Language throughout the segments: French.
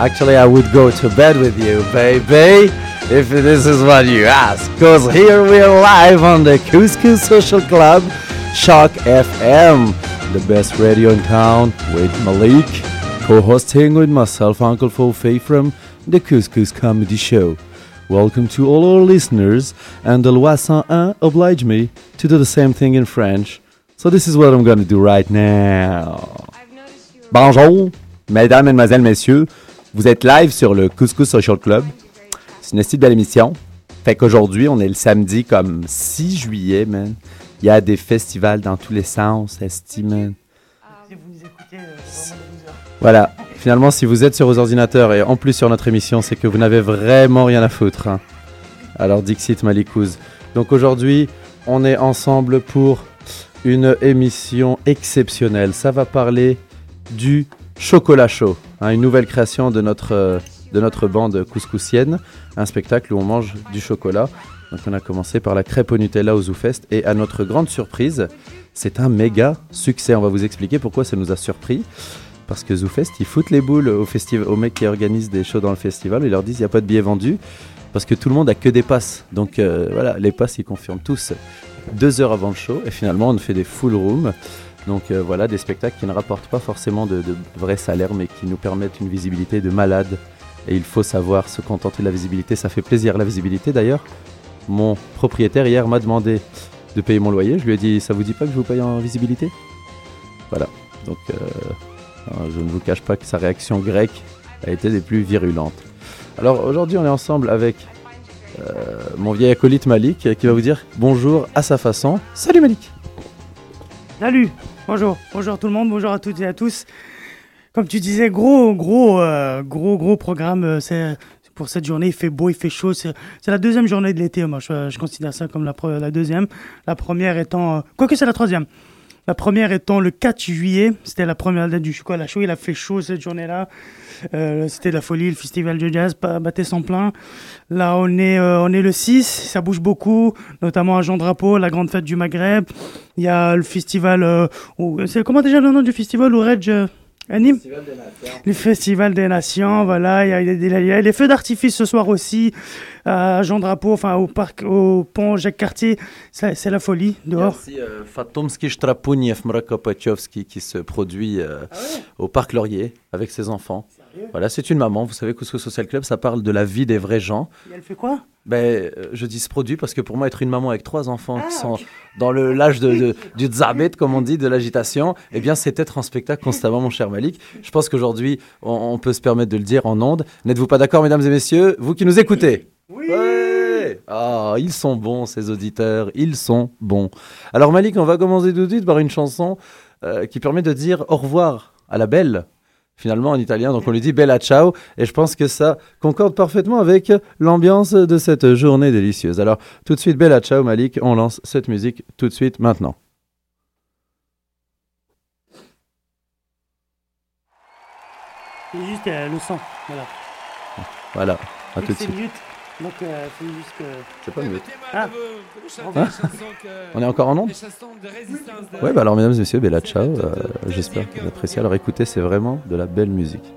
Actually, I would go to bed with you, baby, if this is what you ask. Cause here we are live on the Couscous Social Club, Shock FM, the best radio in town, with Malik, co-hosting with myself, Uncle Fofe from the Couscous Comedy Show. Welcome to all our listeners, and the Loi 101 oblige me to do the same thing in French. So this is what I'm gonna do right now. I've noticed you. Bonjour, mesdames, mesdemoiselles, messieurs. Vous êtes live sur le Couscous Social Club. C'est une petite belle émission. Fait qu'aujourd'hui, on est le samedi comme 6 juillet, man. Il y a des festivals dans tous les sens, esti, man. Si vous nous écoutez, euh. Voilà. Finalement, si vous êtes sur vos ordinateurs et en plus sur notre émission, c'est que vous n'avez vraiment rien à foutre. hein. Alors, Dixit Malikouz. Donc aujourd'hui, on est ensemble pour une émission exceptionnelle. Ça va parler du chocolat chaud, hein, une nouvelle création de notre, euh, de notre bande couscousienne, un spectacle où on mange du chocolat. Donc on a commencé par la crêpe au Nutella au ZooFest et à notre grande surprise, c'est un méga succès. On va vous expliquer pourquoi ça nous a surpris. Parce que ZooFest, ils foutent les boules au festival, aux mecs qui organisent des shows dans le festival. Ils leur disent il n'y a pas de billets vendus. Parce que tout le monde a que des passes. Donc euh, voilà, les passes, ils confirment tous deux heures avant le show. Et finalement, on fait des full rooms. Donc euh, voilà, des spectacles qui ne rapportent pas forcément de, vrais salaires, mais qui nous permettent une visibilité de malade. Et il faut savoir se contenter de la visibilité. Ça fait plaisir, la visibilité d'ailleurs. Mon propriétaire hier m'a demandé de payer mon loyer. Je lui ai dit, ça vous dit pas que je vous paye en visibilité? Voilà. Donc euh, euh, je ne vous cache pas que sa réaction grecque a été des plus virulentes. Alors aujourd'hui, on est ensemble avec euh, mon vieil acolyte Malik qui va vous dire bonjour à sa façon. Salut Malik Salut, bonjour, bonjour tout le monde, bonjour à toutes et à tous. Comme tu disais, gros, gros, euh, gros, gros programme. euh, c'est pour cette journée, il fait beau, il fait chaud. C'est la deuxième journée de l'été. Moi, je, je considère ça comme la, la deuxième. La première étant, euh, quoique c'est la troisième. La première étant le 4 juillet. C'était la première date du chocolat chaud. Il a fait chaud cette journée-là. Euh, C'était de la folie. Le festival de jazz ba- battait son plein. Là, on est, euh, on est le 6. Ça bouge beaucoup, notamment à Jean Drapeau, la grande fête du Maghreb. Il y a le festival. euh, comment déjà le nom du festival où Reg anime Le Festival des Nations, voilà. Il y a, il y a des- il y a les feux d'artifice ce soir aussi à Jean Drapeau, enfin au parc, au pont Jacques Cartier. C'est la folie dehors. Merci euh, Fatomski Strapuniev Mrakopachowski qui se produit euh, au Parc Laurier avec ses enfants. Voilà, c'est une maman. Vous savez, Couscous Social Club, ça parle de la vie des vrais gens. Et elle fait quoi? Ben, euh, je dis se produit parce que pour moi, être une maman avec trois enfants qui Ah, sont ok. dans le l'âge de, de- du zabet, comme on dit, de l'agitation, eh bien, c'est être en spectacle constamment, mon cher Malik. Je pense qu'aujourd'hui, on, on peut se permettre de le dire en ondes. N'êtes-vous pas d'accord, mesdames et messieurs, vous qui nous écoutez? Oui. Ouais Ah, ils sont bons, ces auditeurs, ils sont bons. Alors, Malik, on va commencer tout de suite par une chanson euh, qui permet de dire au revoir à la belle. Finalement, en italien, donc on lui dit bella ciao, et je pense que ça concorde parfaitement avec l'ambiance de cette journée délicieuse. Alors, tout de suite, bella ciao, Malik, on lance cette musique tout de suite, maintenant. C'est juste euh, le son. Voilà. Voilà, à tout de suite. Donc euh, faut juste que. C'est pas mieux. Ah. Hein On est encore en ondes Ouais, bah alors, mesdames et messieurs, bella ciao, euh, j'espère que vous appréciez. Alors, écoutez, c'est vraiment de la belle musique.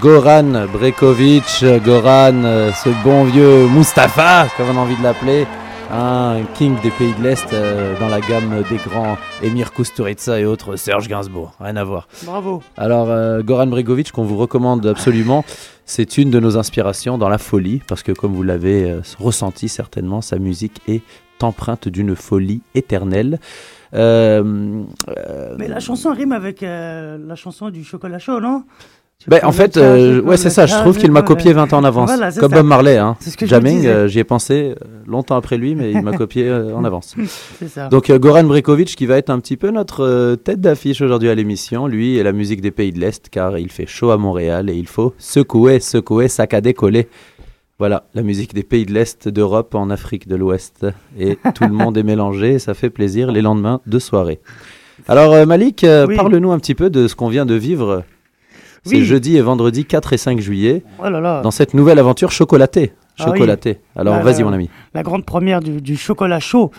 Goran, Brekovic, Goran, euh, ce bon vieux Mustapha, comme on a envie de l'appeler, un king des pays de l'Est euh, dans la gamme des grands Emir Kusturica et autres Serge Gainsbourg, rien à voir. Bravo. Alors, euh, Goran Bregovic, qu'on vous recommande absolument, c'est une de nos inspirations dans la folie, parce que comme vous l'avez euh, ressenti certainement, sa musique est empreinte d'une folie éternelle. Mais la chanson rime avec la chanson du chocolat chaud, non? Ben, en fait, euh, ouais, c'est ça. Je trouve qu'il m'a copié 20 ans en avance. Voilà, Comme ça. Bob Marley. Hein. Que Jamming, euh, j'y ai pensé euh, longtemps après lui, mais il m'a copié euh, en avance. Ça. Donc Goran Brekovic qui va être un petit peu notre tête d'affiche aujourd'hui à l'émission, lui et la musique des pays de l'Est, car il fait chaud à Montréal et il faut secouer, secouer, saccader, coller. Voilà, la musique des pays de l'Est, d'Europe en Afrique de l'Ouest. Et tout le monde est mélangé et ça fait plaisir les lendemains de soirée. Alors Malik, Oui. parle-nous un petit peu de ce qu'on vient de vivre ces Oui. jeudi et vendredi 4 et 5 juillet Oh là là. dans cette nouvelle aventure chocolatée. Ah oui. Chocolatée. Alors Bah, vas-y mon ami. la grande première du, du chocolat chaud.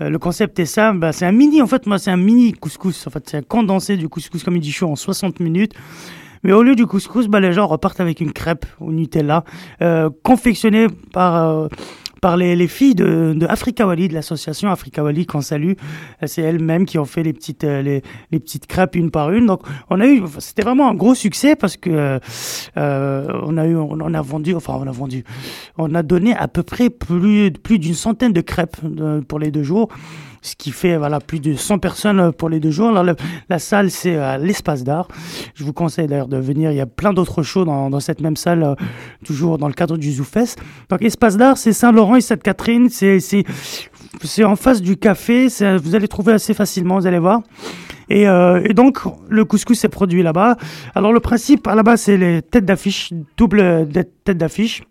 Euh, le concept est simple, bah, c'est un mini, en fait, moi, c'est un mini couscous. En fait, c'est un condensé du couscous comme il dit chaud en 60 minutes. Mais au lieu du couscous, bah, les gens repartent avec une crêpe au Nutella, euh, confectionnée par, euh, par les, les filles de, de Africa Wali, de l'association Africa Wali qu'on salue. Euh, C'est elles-mêmes qui ont fait les petites, euh, les, petites crêpes une par une. Donc, on a eu, c'était vraiment un gros succès parce que euh, on a eu, on a vendu, enfin, on a vendu, on a donné à peu près plus, plus d'une centaine de crêpes pour les deux jours. Ce qui fait voilà plus de 100 personnes pour les deux jours. Alors, la salle, c'est à l'espace d'art. Je vous conseille d'ailleurs de venir. Il y a plein d'autres shows dans, cette même salle, euh, toujours dans le cadre du ZooFest. Donc, espace d'art, c'est Saint-Laurent et Sainte-Catherine. C'est, c'est, c'est en face du café. Vous allez trouver assez facilement, vous allez voir. Et, euh, donc, le couscous est produit là-bas. Alors, le principe, à la base, c'est les têtes d'affiche, double euh, tête d'affiche.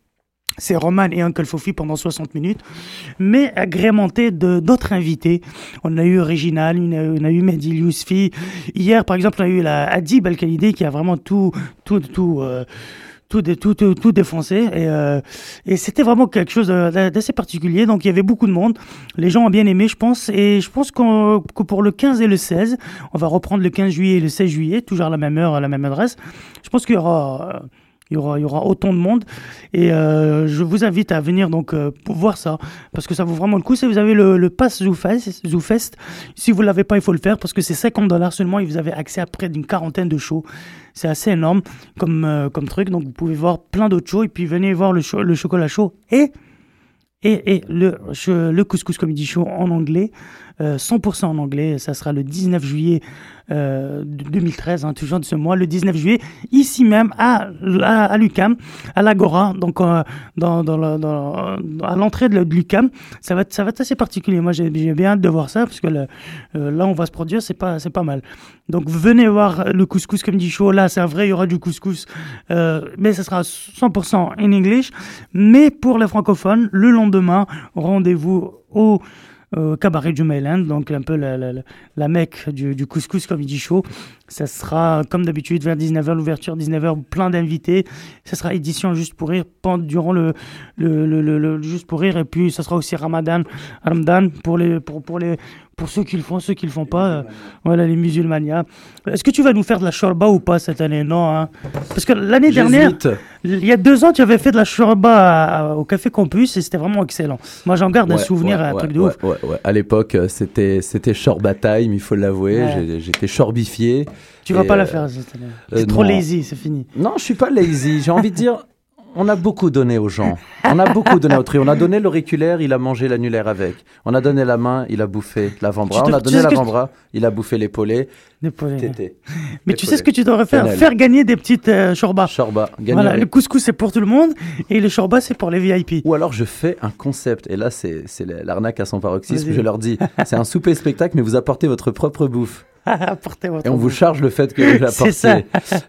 C'est Roman et Uncle Fofi pendant 60 minutes, mais agrémenté de d'autres invités. On a eu Réginal, on a, eu Mehdi Yousfi. Hier, par exemple, on a eu la Adib al qui a vraiment tout, tout, tout, euh, tout, tout, tout, tout défoncé. Et, euh, et c'était vraiment quelque chose d'assez particulier. Donc, il y avait beaucoup de monde. Les gens ont bien aimé, je pense. Et je pense que pour le 15 et le 16, on va reprendre le 15 juillet et le 16 juillet, toujours à la même heure, à la même adresse. Je pense qu'il y aura... il y, aura, il y aura autant de monde et euh, je vous invite à venir donc euh, voir ça parce que ça vaut vraiment le coup. Si vous avez le, le pass ZooFest, si vous l'avez pas, il faut le faire parce que c'est 50 dollars seulement et vous avez accès à près d'une quarantaine de shows. C'est assez énorme comme, euh, comme truc. Donc vous pouvez voir plein d'autres shows et puis venez voir le, cho- le chocolat chaud et et, et le, le couscous comedy show en anglais 100% en anglais. Ça sera le 19 juillet euh, de 2013, hein, toujours de ce mois, le 19 juillet, ici même à, à, à l'UCAM, à l'Agora, donc euh, à l'entrée de, l'UCAM. Ça va, être, ça va être assez particulier. Moi, j'ai bien hâte de voir ça parce que euh, là, on va se produire, c'est pas, pas mal. Donc, venez voir le couscous comme dit chaud. Là, c'est vrai, il y aura du couscous, euh, mais ça sera 100% en English. Mais pour les francophones, le lendemain, rendez-vous au euh, cabaret du Mayland, donc un peu la, la, la- la mecque du, du couscous comme il dit chaud. Ça sera comme d'habitude vers 19h, l'ouverture 19h, plein d'invités. Ça sera édition juste pour rire pendant, durant le, le, le, le- le- juste pour rire et puis ça sera aussi Ramadan, Ramadan pour les pour, pour les pour ceux qui le font, ceux qui le font pas, euh, voilà les musulmanias. Est-ce que tu vas nous faire de la shorba ou pas cette année? Non, hein parce que l'année dernière, il y a deux ans, tu avais fait de la shorba au Café Campus et c'était vraiment excellent. Moi, j'en garde un souvenir, ouais, un ouais, truc de ouf. À l'époque, c'était c'était Shorba time, il faut l'avouer. J'étais shorbifié. Tu vas pas la euh, faire cette année. euh, C'est trop non. lazy, c'est fini. Non, je suis pas lazy. J'ai envie de dire, on a beaucoup donné aux gens. On a beaucoup donné au trio. On a donné l'auriculaire, il a mangé l'annulaire avec. On a donné la main, il a bouffé l'avant-bras. On a donné l'avant-bras, il a bouffé l'épaulé. Tété. Mais tu sais ce que tu devrais faire? Faire gagner des petites euh, gagné Voilà, le couscous c'est pour tout le monde et le shorba c'est pour les VIP. Ou alors je fais un concept, et là c'est l'arnaque à son paroxysme, je leur dis, c'est un souper spectacle, mais vous apportez votre propre bouffe. Apportez votre Et on vous charge le fait que vous l'apportez. C'est ça.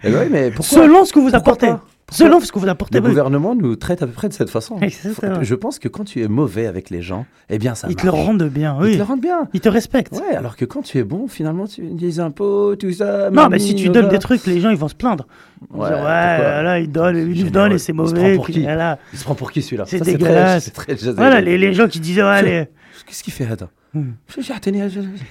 Eh ben oui, mais pourquoi Selon ce que vous apportez. Selon ce que vous apportez. Le gouvernement nous traite à peu près de cette façon. Exactement. Je pense que quand tu es mauvais avec les gens, eh bien ça Ils te le rendent bien, Ils oui. te le rendent bien. Ils te respectent. Ouais, alors que quand tu es bon, finalement, tu des impôts, tout ça. Non, mais si tu donnes des trucs, les gens ils vont se plaindre. Ils Ouais, dire, ouais, là, ils donnent, ils nous Généreux. donnent et c'est Il se prend mauvais. pour puis qui voilà. Il se prend pour qui celui-là C'est dégueulasse. Très, très Voilà, les, les gens qui disaient, ouais, allez. Qu'est-ce qu'il fait, attends j'ai- attends,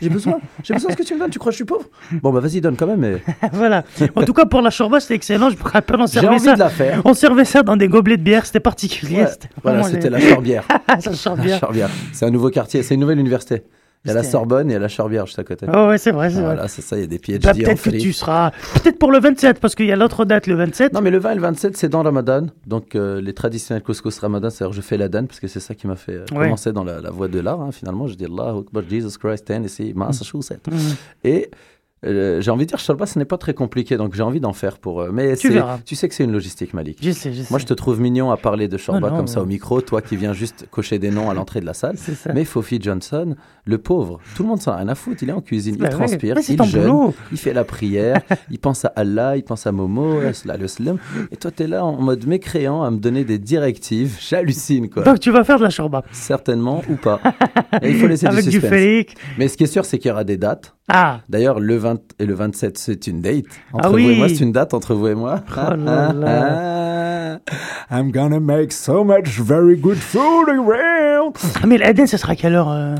j'ai besoin. J'ai besoin de ce que tu me donnes. Tu crois que je suis pauvre? Bon, bah vas-y, donne quand même. Mais... voilà. En tout cas, pour la shorba, c'était excellent. Je me rappelle, on servait envie ça. de la faire. On servait ça dans des gobelets de bière, c'était particulier. Ouais, c'était Voilà, c'était les- la Chorbière. La. Chorbière. C'est un nouveau quartier, c'est une nouvelle université. Il y a la Sorbonne et il y a la Chorbière juste à côté. Oh, ouais, c'est vrai, c'est vrai. Voilà, c'est ça, il y a des PhD Bah, peut-être que tu seras. Peut-être pour le 27, parce qu'il y a l'autre date, le 27. Non, mais le 20 et le 27, c'est dans Ramadan. Donc, euh, les traditionnels couscous Ramadan, c'est-à-dire je fais la dan, parce que c'est ça qui m'a fait euh, Ouais. commencer dans la, la voie de l'art, hein, finalement. Je dis Allah Akbar, Jesus Christ, Tennessee, Massachusetts. Mhm. Et euh, j'ai envie de dire, Shalba, ce n'est pas très compliqué, donc j'ai envie d'en faire pour. euh, mais Tu tu sais que c'est une logistique, Malik. Je sais, je sais. Moi, je te trouve mignon à parler de non, comme ça au micro, toi qui viens juste cocher des noms à l'entrée de la salle. Mais Fofi Johnson, le pauvre, tout le monde s'en a rien à foutre. Il est en cuisine, il transpire, il jeûne, boulot. il fait la prière, il pense à Allah, il pense à Momo, le slam. Et toi, tu es là en mode mécréant à me donner des directives. J'hallucine, quoi. Donc, tu vas faire de la shorba. Certainement ou pas. Et il faut laisser Avec du du suspense. félic. Mais ce qui est sûr, c'est qu'il y aura des dates. Ah, D'ailleurs, le 20 et le 27, c'est une date. Entre Ah vous oui. et moi, c'est une date entre vous et moi. Oh là I'm gonna make so much very good food around. Ah, mais l'Aden, ce sera à quelle heure euh,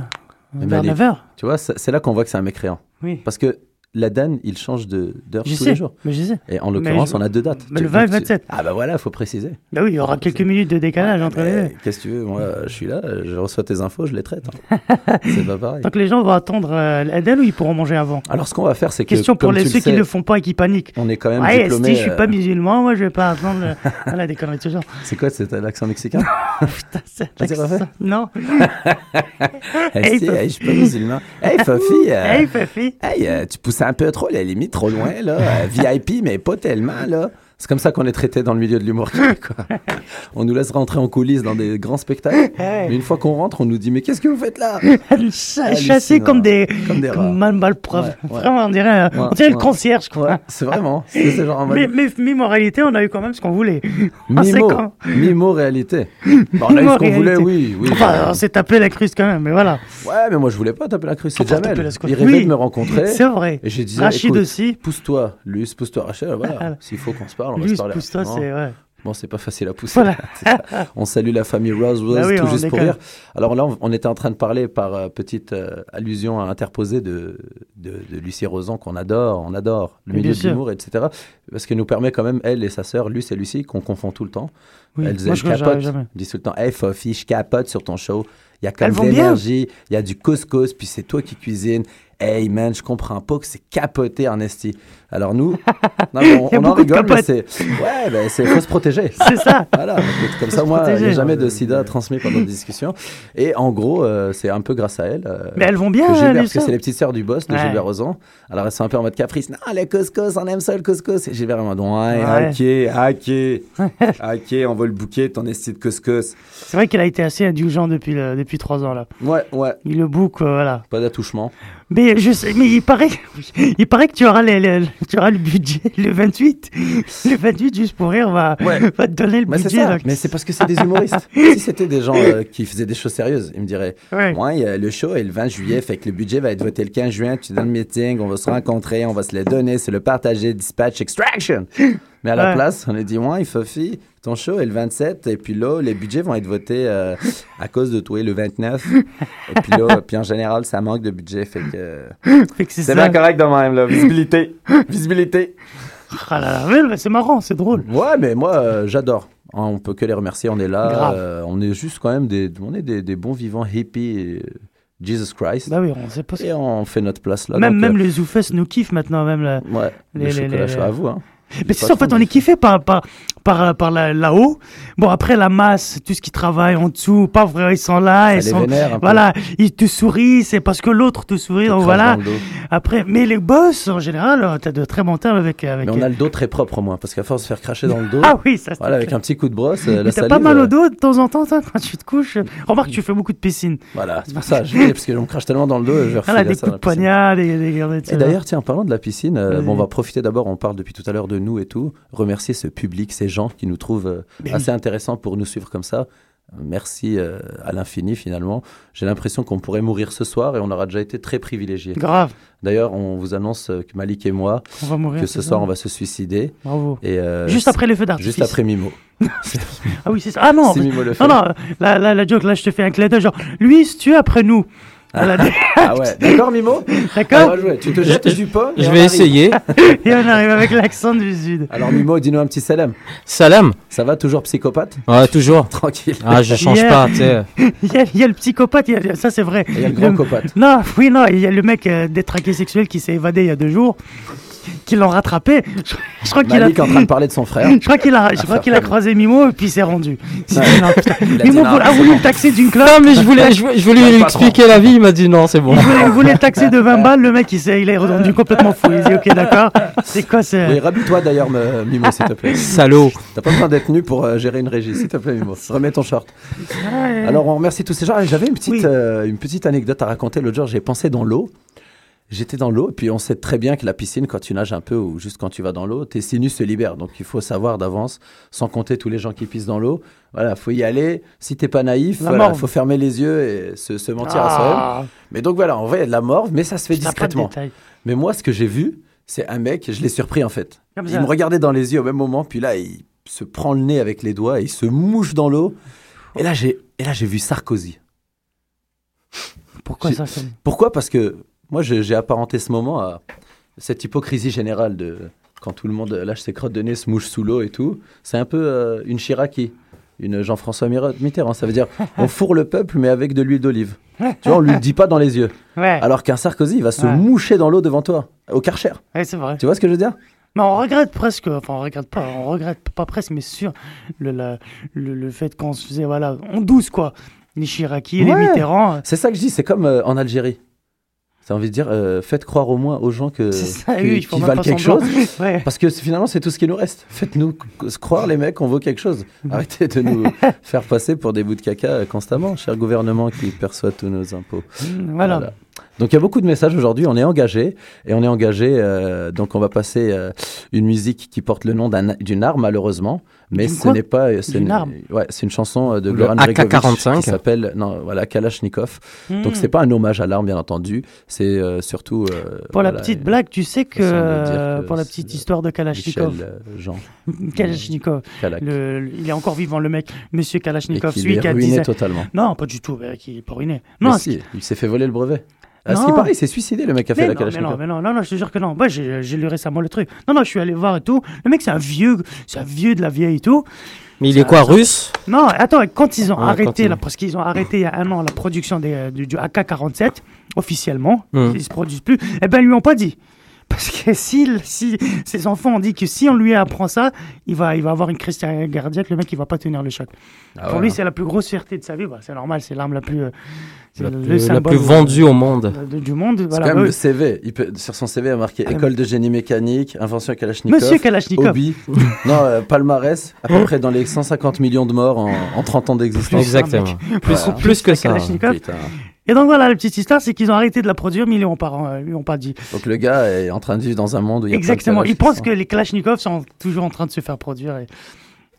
Mais Vers Malik, 9h Tu vois, c'est c'est là qu'on voit que c'est un mécréant. Oui. Parce que la Dan, il change d'heure tous sais, les jours. mais je sais. Et en l'occurrence, je- on a deux dates. mais le 20 et tu- 27. Ah bah voilà, il faut préciser. Bah oui, il y aura quelques minutes de décalage entre les deux. Qu'est-ce que tu veux Moi, je suis là, je reçois tes infos, je les traite. hein. c'est pas pareil. Donc les gens vont attendre euh, l'Aden ou ils pourront manger avant? Alors, ce qu'on va faire, c'est que. Question pour les ceux le qui ne le font pas et qui paniquent. On est quand même Ouais, diplômé. si je suis pas euh, musulman, moi je vais pas attendre. le- voilà, des conneries de ce genre. C'est quoi, c'est l'accent mexicain? Putain, c'est refais. Non. Eh, Hey, eh, je suis pas musulman. Hey, euh, Hey, Fafi. hey, euh, tu pousses un peu trop, la limite, trop loin, là. Euh, VIP, mais pas tellement, là. C'est comme ça qu'on est traité dans le milieu de l'humour québécois. On nous laisse rentrer en coulisses dans des grands spectacles. Mais une fois qu'on rentre, on nous dit Mais qu'est-ce que vous faites là? Ch- Chassés comme des, Comme des mal. Ouais, ouais. Vraiment, on dirait, Ouais, on dirait le concierge, quoi. C'est vraiment. C'est ce genre en mode- Mais, mais, en réalité, on a eu quand même ce qu'on voulait. Mimo, quand- Mimo réalité. Bon, on a eu ce qu'on voulait, oui. oui Enfin, bah, on s'est tapé la cruce quand même, mais voilà. ouais, mais moi je voulais pas taper la crue, c'est Jamel. la Il rêvait Oui. de me rencontrer. C'est vrai. Et j'ai dit Rachid aussi. pousse-toi, Luce, pousse-toi Rachel, voilà. Voilà. S'il faut qu'on se parle, on va Lui, se parler. pousse-toi, Non. c'est. Ouais. Bon, c'est pas facile à pousser. Voilà. On salue la famille Rose Rose, Bah oui, tout on juste pour rire. Alors là, on, on était en train de parler par euh, petite euh, allusion à interposer de, de, de Lucie Rosan qu'on adore, on adore le Mais milieu de l'humour, etc. Parce qu'elle nous permet quand même, elle et sa sœur, Luce et Lucie, qu'on confond tout le temps. Oui. Elles, Moi, elles je capotent. disent tout le temps, hey Fofi, je capote sur ton show. Il y a comme de l'énergie, il y a du couscous, puis c'est toi qui cuisines. Hey man, je comprends pas que c'est capoté en esti. Alors nous, non, mais on, en rigole, mais c'est. Ouais, ben c'est faut se protéger. C'est ça. Voilà, comme ça, moi, protéger. jamais de sida transmis pendant des discussions. Et en gros, euh, c'est un peu grâce à elle. euh, Mais elles vont bien, Gilbert, parce que c'est les petites sœurs du boss de Ouais. Gilbert Rozan. Alors elles sont un peu en mode caprice. Non, les couscous, on aime ça le couscous. Et Gilbert en mode ouais, ok, ok, ok, on va le bouquer, ton esti de couscous. C'est vrai qu'il a été assez indulgent depuis, le- depuis trois ans là. Ouais, ouais, Il le book, euh, voilà. pas d'attouchement. Mais je sais, mais il paraît, il paraît que tu auras, les, les- tu auras le budget le 28. Le 28, juste pour rire, va, Ouais. va te donner le Mais budget. ça, mais c'est parce que c'est des humoristes. si c'était des gens euh, qui faisaient des choses sérieuses, ils me diraient Ouais. Moi, il y a le show est le 20 juillet, fait que le budget va être voté le 15 juin. Tu donnes le meeting, on va se rencontrer, on va se le donner, c'est le partager, dispatch, extraction. Mais à la Ouais. place, on a dit Moi, il Fofi, ton show est le 27, et puis là, les budgets vont être votés euh, à cause de toi le 29. et puis là, puis en général, ça manque de budget, fait que. Fait que c'est bien correct de même, là. Visibilité. Visibilité. Ah là là, c'est marrant, c'est drôle. Ouais, mais moi, euh, j'adore. On peut que les remercier. On est là. Euh, on est juste quand même des, on est des, des bons vivants hippies. euh, Jesus Christ. Bah oui, on sait pas. Et on fait notre place là. même donc, même euh, les zoufesses nous kiffent maintenant, même la... Ouais, les- le les- les- chaud à vous. Hein. Mais c'est ça, en fait, on est kiffé par, par, par, par la- là-haut. Bon, après, la masse, tout ce qui travaille en dessous, pas vrai, ils sont là, ils Ça sont, peu. voilà, ils te sourient, c'est parce que l'autre te sourit, donc voilà. Après, mais les boss, en général, euh, t'as de très bons termes avec, avec Mais on a le dos très propre au moins, parce qu'à force de se faire cracher dans le dos, Ah oui, ça voilà, avec clair. un petit coup de brosse, euh, T'as pas mal euh, au dos de temps en temps, toi, quand tu te couches? Remarque, tu fais beaucoup de piscine. Voilà, c'est pour ça, je parce que je me crache tellement dans le dos, je vais Voilà, refiler des coups de poignard, des, des, Et d'ailleurs, tiens, en parlant de la piscine, euh, bon, on va profiter d'abord, on parle depuis tout à l'heure de nous et tout, remercier ce public, ces gens qui nous trouvent euh, Mais assez intéressants pour nous suivre comme ça. Merci euh, à l'infini finalement. J'ai l'impression qu'on pourrait mourir ce soir et on aura déjà été très privilégiés. Grave, D'ailleurs, on vous annonce euh, que Malik et moi, on va mourir. que ce ça soir on va se suicider. Bravo. Et, euh, Juste après le feu d'artifice. Juste après Mimo. Ah oui, c'est ça. Ah non, Mimo le fait. non, non, la, la, la joke, là, je te fais un clin d'œil, genre, lui, si tu es après nous. Voilà, Ah ouais, d'accord Mimo D'accord Alors, jouer. Tu te jettes du pot Je vais essayer. Et on arrive avec l'accent du sud. Alors Mimo, dis-nous un petit salam. Salam. Ça va toujours psychopathe Ouais, toujours. Tranquille. Ah, je change Yeah. pas, tu sais. Il y, a, il y a le psychopathe, il y a- ça c'est vrai. Il y a le grand copate. Non, oui, non, il y a le mec euh, détraqué sexuel qui s'est évadé il y a deux jours, qui l'ont rattrapé. Je, je crois qu'il a. Est en train de parler de son frère. Je crois qu'il a, je crois qu'il a croisé Mimo et puis il s'est rendu. Ouais. Non, putain. Il a dit Mimo non, voulait- a voulu le taxer d'une clope. Non, mais je voulais, je, voulais- je voulais Ouais, lui expliquer la vie, il m'a dit non, c'est bon. Il voulait, le taxer de 20 balles, le mec il, s'est, il est redondu complètement fou. Il dit ok d'accord, c'est quoi c'est... Oui, rhabille-toi d'ailleurs, Mimo, s'il te plaît. Salaud. T'as pas besoin d'être nu pour euh, gérer une régie, s'il te plaît, Mimo. Remets ton short. Ouais. Alors, on remercie tous ces gens. J'avais une petite, Oui. euh, une petite anecdote à raconter. L'autre jour, j'ai pensé dans l'eau. J'étais dans l'eau, et puis on sait très bien que la piscine, quand tu nages un peu ou juste quand tu vas dans l'eau, tes sinus se libèrent. Donc il faut savoir d'avance, sans compter tous les gens qui pissent dans l'eau. Voilà, faut y aller. Si t'es pas naïf, voilà, morve. faut fermer les yeux et se, se mentir à soi-même. Ah, Mais donc voilà, on voit il y a de la morve, mais ça se fait discrètement. Mais moi, ce que j'ai vu, c'est un mec, je l'ai surpris en fait. Comme Il ça. me regardait dans les yeux au même moment, puis là, il se prend le nez avec les doigts, et il se mouche dans l'eau. Et là, j'ai, et là, j'ai vu Sarkozy. Pourquoi ça Pourquoi? Parce que moi, j'ai apparenté ce moment à cette hypocrisie générale de quand tout le monde lâche ses crottes de nez, se mouche sous l'eau et tout. C'est un peu euh, une Chiraki, une Jean-François Mitterrand. Ça veut dire on fourre le peuple, mais avec de l'huile d'olive. tu vois, on lui le dit pas dans les yeux. Ouais, Alors qu'un Sarkozy, il va se Ouais. moucher dans l'eau devant toi, au Karcher. ouais, c'est vrai. Tu vois ce que je veux dire? Mais on regrette presque, enfin on regrette pas, on regrette pas presque, mais sûr, le, la- le, le fait qu'on se faisait, voilà, on douce quoi. Les Chiraki, les. Mitterrand. C'est ça que je dis, c'est comme euh, en Algérie. Ça envie de dire, euh, faites croire au moins aux gens que, C'est ça, oui, valent quelque chose. Ouais. Parce que c'est- finalement, c'est tout ce qui nous reste. Faites-nous croire, les mecs, qu'on vaut quelque chose. Arrêtez de nous faire passer pour des bouts de caca euh, constamment, cher gouvernement qui perçoit tous nos impôts. Mm, Voilà. Voilà. Donc il y a beaucoup de messages aujourd'hui, on est engagé et on est engagé euh, donc on va passer euh, une musique qui porte le nom d'un- d'une arme malheureusement, mais ce n'est pas euh, c'est une, ouais, c'est une chanson euh, de Goran Bregovic AK-45. qui s'appelle non voilà Kalachnikov. Mm. Donc c'est pas un hommage à l'arme bien entendu, c'est euh, surtout euh, Pour la petite blague, tu sais que, euh, pour la petite euh, histoire de Kalachnikov, Michel euh, Jean Kalachnikov, Kalak le- le- il est encore vivant le mec, Monsieur Kalachnikov, celui est qui a ruiné 10 totalement. Non, pas du tout, mais qui est pas ruiné. Mais Non, si, il s'est fait voler le brevet. Ah, ce qui paraît, il s'est suicidé, le mec qui a fait Mais la non, mais non, Kalachnikov. mais non, non, non, je te jure que non. Moi, j'ai lu récemment le truc. Non, non, je suis allé voir et tout. Le mec, c'est un vieux, c'est un vieux de la vieille et tout. Mais il est quoi, russe Non, attends, quand ils ont Ah, arrêté, là, parce qu'ils ont arrêté il y a un an la production des, du, du AK-47, officiellement, Hmm. ils se produisent plus, eh ben, ils lui ont pas dit. Parce que si, si ses enfants ont dit que si on lui apprend ça, il va, il va avoir une crise cardiaque, le mec, il va pas tenir le choc. Ah Pour ouais. lui, c'est la plus grosse fierté de sa vie. Bah, c'est normal, c'est l'arme la plus. euh, c'est la le plus, la plus vendue au monde. de- du monde. C'est Voilà. quand même Ouais. le CV. Il peut, sur son CV, il a marqué Ah, école de génie mécanique, invention Kalachnikov. Monsieur Kalachnikov. Hobby. non, euh, palmarès, à peu près dans les 150 millions de morts en, en 30 ans d'existence. Exactement. Plus, Voilà. plus que ça. Kalachnikov. Putain. Et donc voilà, la petite histoire, c'est qu'ils ont arrêté de la produire, mais ils lui ont pas, euh, lui ont pas dit. Donc le gars est en train de vivre dans un monde où il y a plein de Exactement. Kalach Ils pensent qui que les Kalachnikov sont toujours en train de se faire produire. Et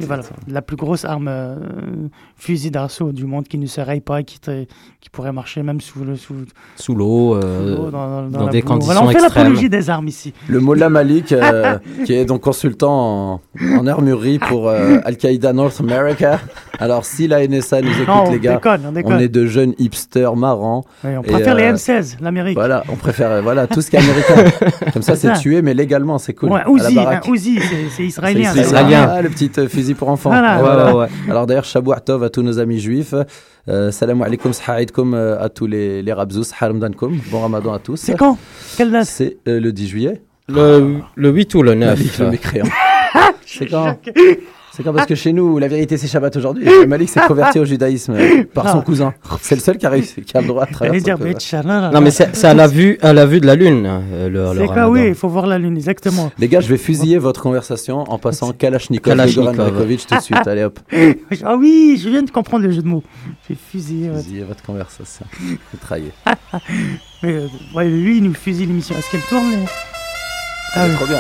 voilà, la plus grosse arme euh, fusil d'assaut du monde qui ne se raye pas et qui, qui pourrait marcher même sous le sous, Sous l'eau. euh, dans, dans dans la des boue. conditions Voilà, on fait l'apologie des armes ici. Le Mollah Malik, euh, qui est donc consultant en, en armurerie pour euh, Al-Qaïda North America. Alors si la NSA nous écoute, non, on les gars, déconne, on déconne. on est de jeunes hipsters marrants. Ouais, on et, préfère les euh, M16, l'Amérique. Voilà, on préfère voilà, tout ce qui est américain. Comme ça, c'est tué, mais légalement, c'est cool. Ouais, Uzi, hein, c'est- israélien. C'est israélien. Ah, le petit euh, pour enfants. Voilà. Ouais, ouais, ouais. Alors d'ailleurs, Shabou Tov à tous nos amis juifs. Euh, salam alaikum, sahaïdkoum euh, à tous les, les rabzous, haramdankoum. Bon ramadan à tous. C'est quand? Quelle date? C'est euh, le 10 juillet. Le, le 8 ou le 9 Malik, le mécréant. c'est quand? Jacques. C'est quand parce que chez nous, la vérité c'est Shabbat aujourd'hui. Et Malik s'est converti au judaïsme euh, par son cousin. C'est le seul qui a, réussi, qui a le droit de J'allais traverser. dire, Betchala. Non, mais c'est à la vue, à la vue de la lune. euh, C'est quoi, oui, il faut voir la lune, exactement. Les gars, je vais fusiller votre conversation en passant Kalachnikov, de Kalachnikov. Goran tout de suite. Allez hop, Ah oui, je viens de comprendre le jeu de mots. J'ai fusillé. ouais. fusillez votre conversation. Trahiez. Mais euh, ouais, lui, il nous fusille l'émission. Est-ce qu'elle tourne les- Ah C'est oui. trop bien.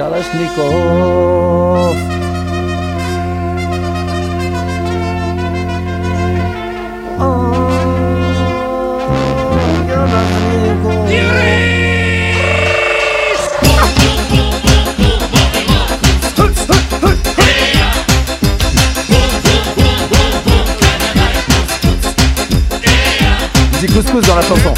Kalashnikov. Couscous dans la chanson.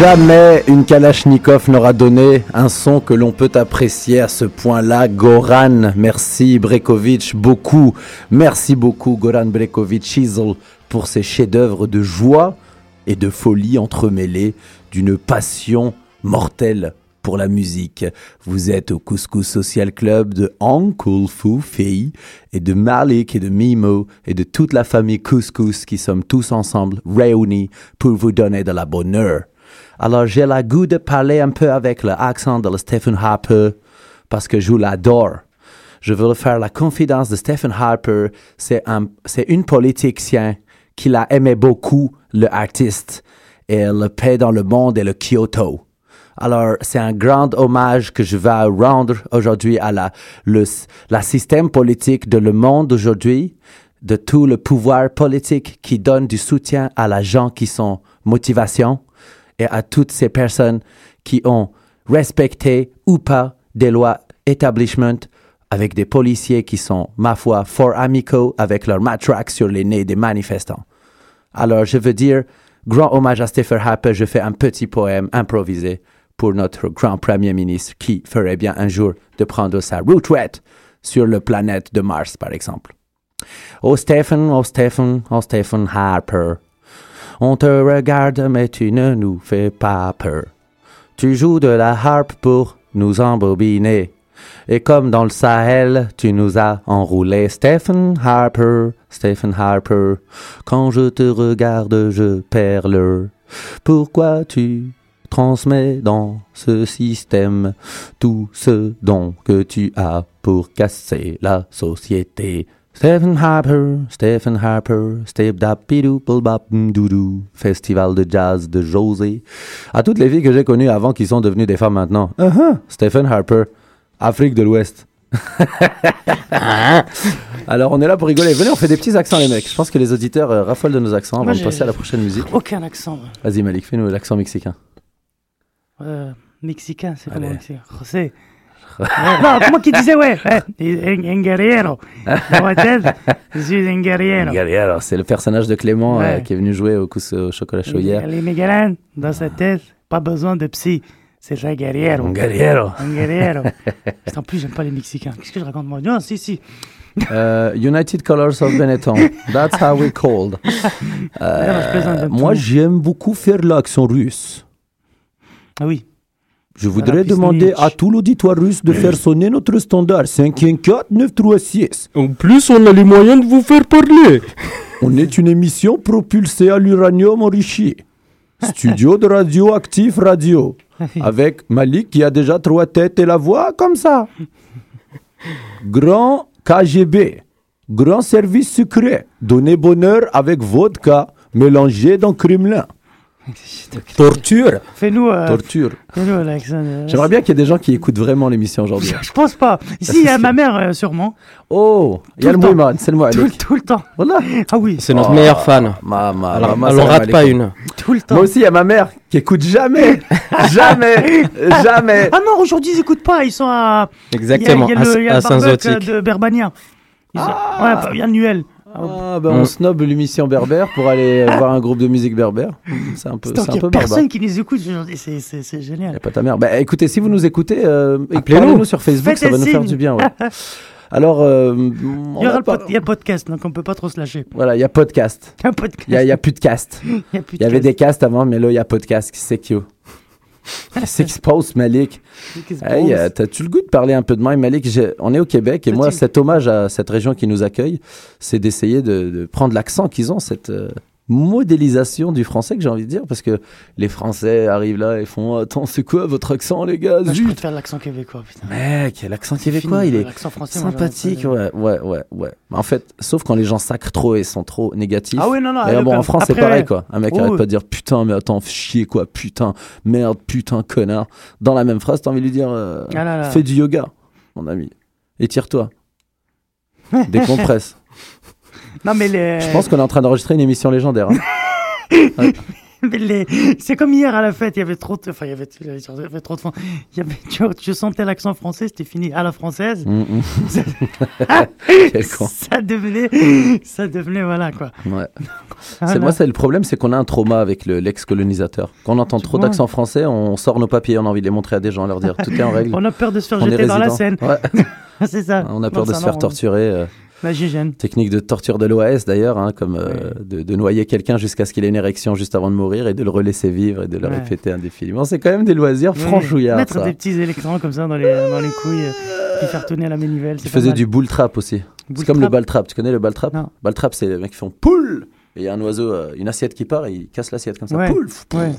Jamais une Kalachnikov n'aura donné un son que l'on peut apprécier à ce point-là. Goran, merci Brekovic beaucoup. Merci beaucoup Goran Brekovic Chisel pour ces chefs-d'œuvre de joie et de folie entremêlés d'une passion mortelle pour la musique. Vous êtes au Couscous Social Club de Uncle Foufi et de Malik et de Mimo et de toute la famille Couscous qui sommes tous ensemble réunis pour vous donner de la bonne heure. Alors j'ai le goût de parler un peu avec l'accent de Stephen Harper parce que je l'adore. Je veux faire la confidence de Stephen Harper. C'est un, c'est une politicien qui a aimé beaucoup le artiste et le paix dans le monde et le Kyoto. Alors, c'est un grand hommage que je vais rendre aujourd'hui à la, le la système politique de le monde aujourd'hui, de tout le pouvoir politique qui donne du soutien à la gens qui sont motivation et à toutes ces personnes qui ont respecté ou pas des lois establishment avec des policiers qui sont, ma foi, fort amicaux avec leur matraque sur les nez des manifestants. Alors, je veux dire, grand hommage à Stephen Harper, je fais un petit poème improvisé pour notre grand premier ministre qui ferait bien un jour de prendre sa retraite sur la planète de Mars, par exemple. Oh Stephen, oh Stephen, oh Stephen Harper, on te regarde mais tu ne nous fais pas peur. Tu joues de la harpe pour nous embobiner. Et comme dans le Sahel, tu nous as enroulé Stephen Harper, Stephen Harper. Quand je te regarde, je perds. Pourquoi tu transmets dans ce système tout ce don que tu as pour casser la société? Stephen Harper, Stephen Harper, Step Doudou, Festival de jazz de José. À toutes les filles que j'ai connues avant qui sont devenues des femmes maintenant. Uh-huh, Stephen Harper, Afrique de l'Ouest. Alors on est là pour rigoler. Venez, on fait des petits accents les mecs. Je pense que les auditeurs euh, raffolent de nos accents Moi, avant de j'ai- passer à la prochaine musique. Aucun accent. moi. Vas-y Malik, fais-nous l'accent mexicain. Euh, mexicain, c'est comment Allez. mexicain José. Non, comment qu'il disait, ouais. ouais. Un, un guerriero. Dans ma tête, je suis un guerriero. Guerriero, c'est le personnage de Clément Ouais. euh, qui est venu jouer au, coup, au chocolat chaud hier. Les Miguelin, dans sa tête, pas besoin de psy. C'est un guerriero. Un guerriero. Un guerriero. En plus, j'aime pas les Mexicains. Qu'est-ce que je raconte moi? Non, si, si. Euh, United Colors of Benetton. That's how we called. Euh, peu. moi, j'aime beaucoup faire l'accent russe. Ah oui. Je voudrais demander à tout l'auditoire russe de faire sonner notre standard 514 936. En plus, on a les moyens de vous faire parler. On est une émission propulsée à l'uranium enrichi. Studio de radioactif radio. Avec Malik qui a déjà trois têtes et la voix comme ça. Grand KGB. Grand service secret. Donner bonheur avec vodka mélangé dans Kremlin. Torture. Fais-nous. Euh, Torture. fais-nous de- J'aimerais bien qu'il y ait des gens qui écoutent vraiment l'émission aujourd'hui. Je pense pas. Ici, il y a ma mère, euh, sûrement. Oh, il y a Tout le. Mouiman, c'est le Tout, le- Moualik. tout le temps. Voilà. Ah oui, C'est notre Oh. meilleur fan. Maman, Alors, maman, elle en rate pas une. tout le temps. Moi aussi, il y a ma mère qui écoute jamais, jamais, jamais. Ah non, aujourd'hui, ils écoutent pas. Ils sont à. Exactement, Il y a, y a le, il y a à, le à barbecue Saint-Zotique. de Berbania. Ils sont- Ouais, bah, il y a Nuel. Ah, ben on Mm. snob l'émission berbère pour aller euh, voir un groupe de musique berbère. C'est un peu, c'est il un peu a barbare. personne qui les écoute aujourd'hui. C'est- C'est c'est Y génial. a pas ta mère. Bah, écoutez, si vous nous écoutez, euh, Appelez-nous. parlez-nous sur Facebook, Faites ça va nous faire du bien. ouais. Alors, euh, Il y, a aura le pas- pod- il y a podcast, donc on peut pas trop se lâcher. voilà, il y a podcast. Il y a podcast. Il y a, il y a plus de cast. Il y a plus de Il y avait cast. des casts avant, mais là, il y a podcast. C'est qui Qu'est-ce qui se passe, Malik? Hey, euh, c'est T'as-tu le goût de parler un peu de moi, Malik On est au Québec et moi, cet hommage à cette région qui nous accueille, c'est d'essayer de, de prendre l'accent qu'ils ont, cette euh, modélisation du français que j'ai envie de dire, parce que les Français arrivent là et font Attends, c'est quoi votre accent, les gars? Moi, Je Zut préfère l'accent québécois, putain. Mec, l'accent québécois, fini, il est français, sympathique. Ouais, ouais, ouais, En fait, sauf quand les gens sacrent trop et sont trop négatifs. Ah oui, non, non. D'ailleurs, le- bon, en France, c'est pareil, quoi. Un mec Oh, arrête oui. pas de dire putain, mais attends, chier, quoi, putain, merde, putain, connard. Dans la même phrase, t'as envie de lui dire euh, Ah là là. fais du yoga, mon ami. Étire-toi. Décompresse. Non, mais les. Je pense qu'on est en train d'enregistrer une émission légendaire. hein. Ouais. Mais les- C'est comme hier à la fête, il y avait trop de, enfin, il y avait, il y avait trop de fond. Il y avait, tu, tu sentais l'accent français, c'était fini à la française. Mm, mm. Quel con. ça devenait, ça devenait, voilà, quoi. Ouais. C'est moi, c'est le problème, c'est qu'on a un trauma avec le- l'ex-colonisateur. Quand on entend trop d'accent français, on sort nos papiers, on a envie de les montrer à des gens, leur dire tout est en règle. On a peur de se faire On jeter dans la. Seine. Ouais. c'est ça. On a peur Non, de se faire torturer. euh, La gigène. technique de torture de l'OAS d'ailleurs, hein, comme euh, de, de noyer quelqu'un jusqu'à ce qu'il ait une érection juste avant de mourir et de le relaisser vivre et de le Ouais. répéter indéfiniment. C'est quand même des loisirs franchouillards. Mettre ça. des petits électrons comme ça dans les, dans les couilles, euh, puis faire tourner la manivelle. Il faisait mal. du bull trap aussi. C'est comme le ball trap. Tu connais le ball trap Non. Ball trap, c'est les mecs qui font poule et il y a un oiseau, euh, une assiette qui part et il casse l'assiette comme ça. Ouais. Poule, Ouais.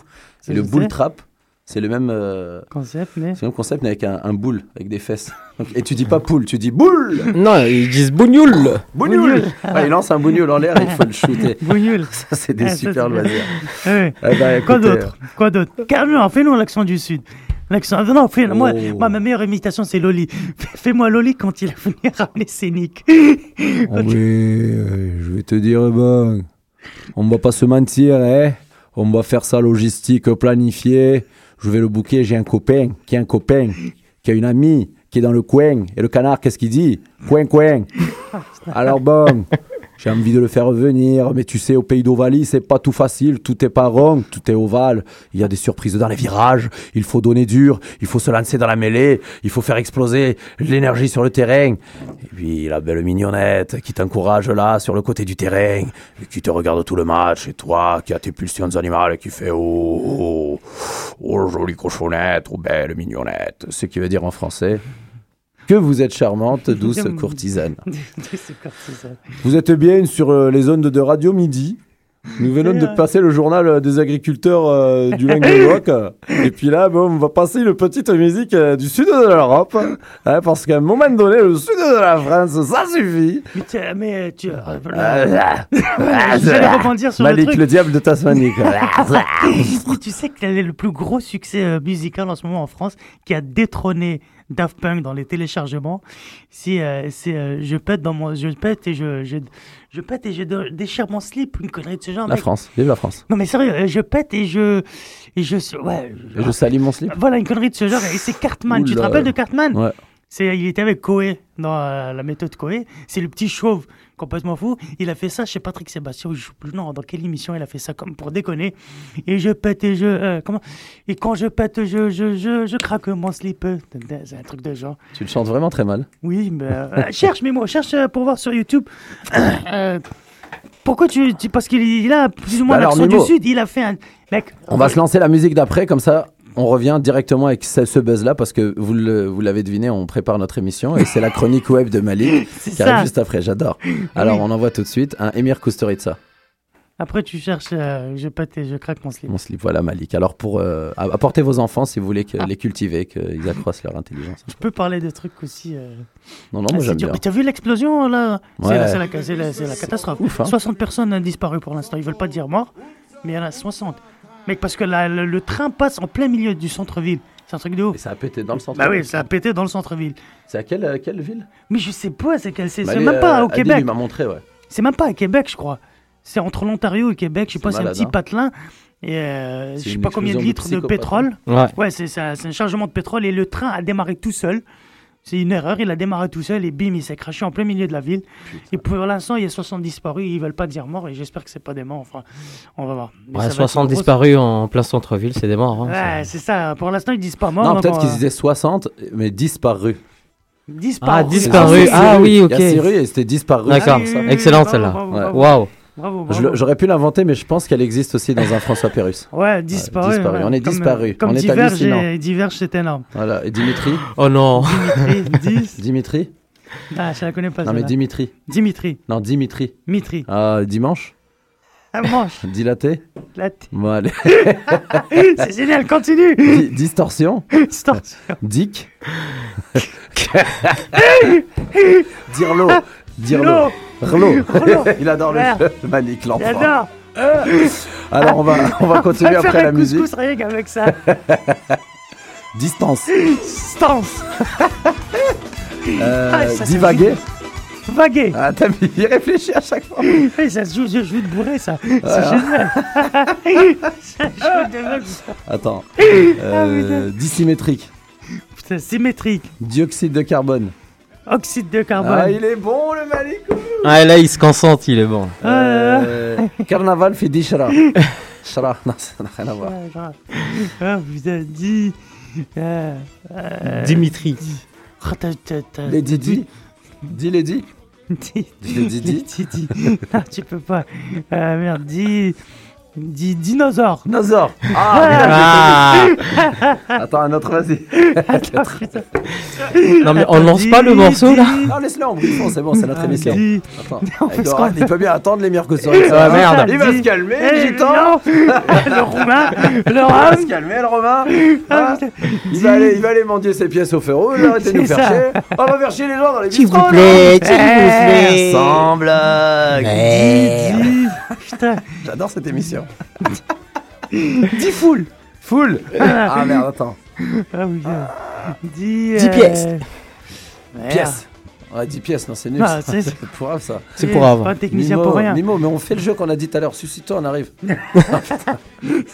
Et le bull trap, c'est le même. euh, Concept, mais. c'est le même concept mais avec un, un boule avec des fesses. Et tu dis pas poule, tu dis boule Non, ils disent bougnoul. Bougnoul Bougnoul. Ouais, Il lance un bougnoul en l'air et il faut le shooter. Bougnoul. Ça, c'est des Ah, ça, super loisirs. Ouais. Eh ben, Quoi écoutez, d'autre Quoi d'autre Carrément, fais-nous l'accent du Sud. L'accent. ah, Non, fais, moi, Oh. moi, ma meilleure imitation, c'est Loli. Fais- Fais-moi Loli quand il est venu ramener Scénic. Ah oui, euh, je vais te dire, bon, on va pas se mentir, hein. On va faire ça logistique planifié. Je vais le bouquer, j'ai un copain qui a un copain, qui a une amie, qui est dans le coin. Et le canard, qu'est-ce qu'il dit? Coin, coin. Alors bon, j'ai envie de le faire venir, mais tu sais, au pays d'Ovalie, c'est pas tout facile, tout est pas rond, tout est ovale. Il y a des surprises dans les virages, il faut donner dur, il faut se lancer dans la mêlée, il faut faire exploser l'énergie sur le terrain. Et puis la belle mignonnette qui t'encourage là, sur le côté du terrain, et qui te regarde tout le match, et toi qui as tes pulsions animales, et qui fait oh, oh, oh, jolie cochonnette, oh, belle mignonnette. ce qui veut dire en français que vous êtes charmante, douce courtisane. Vous êtes bien sur euh, les ondes de Radio Midi. Nous venons de passer le journal euh, des agriculteurs euh, du Languedoc. Et puis là, bon, on va passer une petite musique euh, du sud de l'Europe. hein, parce qu'à un moment donné, le sud de la France, ça suffit. Mais, tu- mais tu. Ah, J'allais rebondir sur le Malik, truc. le diable de Tasmanie. tu sais quel est le plus gros succès musical en ce moment en France qui a détrôné Daft Punk dans les téléchargements C'est euh, c'est, euh, je pète dans mon je pète et je je, je pète et je déchire mon slip une connerie de ce genre. la mec. France, vive la France. Non mais sérieux, euh, je pète et je et je ouais. Et je salis mon slip. Voilà une connerie de ce genre et c'est Cartman. Tu te rappelles de Cartman? Ouais. C'est il était avec Coé dans euh, la méthode Coé. C'est le petit chauve complètement fou. Il a fait ça chez Patrick Sébastien. Je sais plus non dans quelle émission il a fait ça comme pour déconner. Et je pète et je euh, comment? Et quand je pète je je je, je craque mon slip. C'est un truc de genre. Tu le chantes vraiment très mal. Oui, mais euh, cherche mais moi cherche euh, pour voir sur YouTube. Euh, pourquoi tu, tu- parce qu'il il a plus ou moins Bah l'accent du sud. Il a fait un mec. On va se lancer la musique d'après, comme ça on revient directement avec ce, ce buzz-là, parce que vous le- vous l'avez deviné, on prépare notre émission, et c'est la chronique web de Malik qui arrive juste après, j'adore. Alors on envoie tout de suite un Emir Kusturica, Après tu cherches euh, je pète et je craque mon slip. mon slip, voilà Malik. Alors pour euh, apporter vos enfants, si vous voulez que, les cultiver, qu'ils accroissent leur intelligence. Je peux parler de trucs aussi. euh, Non, non, Ah, moi j'aime bien. Mais t'as vu l'explosion là? C'est Ouais. la, c'est la- c'est la- c'est la catastrophe. ouf, hein. 60 personnes ont disparu pour l'instant. Ils veulent pas dire mort, mais il y en a 60. Mec, parce que la- le, le train passe en plein milieu du centre-ville. C'est un truc de ouf. Et ça a pété dans le centre. Bah oui, ça a pété dans le centre-ville. C'est à quelle, euh, quelle ville? Mais je sais pas, c'est quelle c'est. Bah, même pas euh, au Adil, Québec. Il m'a montré, ouais. C'est même pas à Québec, je crois. C'est entre l'Ontario et le Québec. Je sais C'est pas, c'est un petit hein. patelin. Et euh, je sais pas combien de litres de, psychopathe. pétrole. Ouais. Ouais, c'est ça, c'est un chargement de pétrole et le train a démarré tout seul. C'est une erreur, il a démarré tout seul et bim, il s'est craché en plein milieu de la ville. Et pour l'instant, il y a 60 disparus, ils veulent pas dire morts et j'espère que c'est pas des morts. Enfin, on va voir. Mais Ouais, ça va être 60 une grosse- disparus en plein centre-ville, c'est des morts. hein, Ouais, c'est ça. Pour l'instant, ils disent pas morts. Non, peut-être qu'ils va- disaient 60, mais disparus. Disparus. Ah, disparus. Ah oui, ok. Il y a six rues et c'était disparu. D'accord. oui, Excellente, celle-là. Waouh. Bravo, J'aurais pu l'inventer, mais je pense qu'elle existe aussi dans un François Pérus. Ouais, disparu. disparu. ouais. On est Comme, disparu. euh, Comme On est Diverge, hallucinant. et- Diverge, c'est énorme. Voilà. Et Dimitri Oh non. Dimitri, 10. Dimitri Ah, je la connais pas. Non, mais. Dimitri. Dimitri. Non, Dimitri. Mitri. Ah, dimanche Ah, mange. Dilaté La t- Bon, allez. C'est génial, continue. Di- distorsion Stop. Dick Dirlo Dirlo. Rlo Il adore le jeu. Malik, l'enfant. J'adore. Alors, on va, on va continuer après la musique. rien qu'avec ça. Distance. Stance. Euh, Ah, ça, divaguer Vaguer. Ah, t'as mis, il réfléchit à chaque fois. Eh, ça se joue, je joue de bourré, ça. C'est génial. ça joue de mec. Attends. Euh, dissymétrique. Putain, symétrique. Dioxyde de carbone. Oxyde de carbone. Ah, il est bon, le Malikou. Ah, là, il se concentre, il est bon. Euh, carnaval fait des chara. Chara, non, ça n'a rien à voir. Ah, vous avez dit. Euh, euh, Dimitri. Les Didi. Dis les Didi. Dis- Les Didi. dis- dis- Non, tu peux pas. Euh, merde, dis. Dis dinosaure. Dinosaure. Ah, bien, Ah Attends, un autre, vas-y. Attends, putain. Non, mais on lance pas le morceau, là Non, laisse-le en bouffon, c'est bon, c'est notre Ah, émission. Attends, On il, il peut bien attendre les Mercosur. Ah, merde. Il va se calmer, Eh, le gitan. non Le roumain, le Il va rhum. se calmer, le Romain. Ah, Hein il, va aller, il va aller mendier ses pièces au ferro. Il va arrêter de nous faire ça. chier. On va faire chier les gens dans les S'il vous plaît, s'il vous Eh, plaît. Sans blague. Merde. Dis, putain, J'adore cette émission. Dis full. Full. Ah merde, attends. Ah oui, euh, dis. Dix euh, pièces. merde. Pièces. Ouais, 10 pièces, non, c'est nul. Ah, c'est- pour grave, ça. C'est pour avant. Pas technicien Mimo, pour rien. Mais on fait le jeu qu'on a dit tout à l'heure. Suscite-toi, on arrive.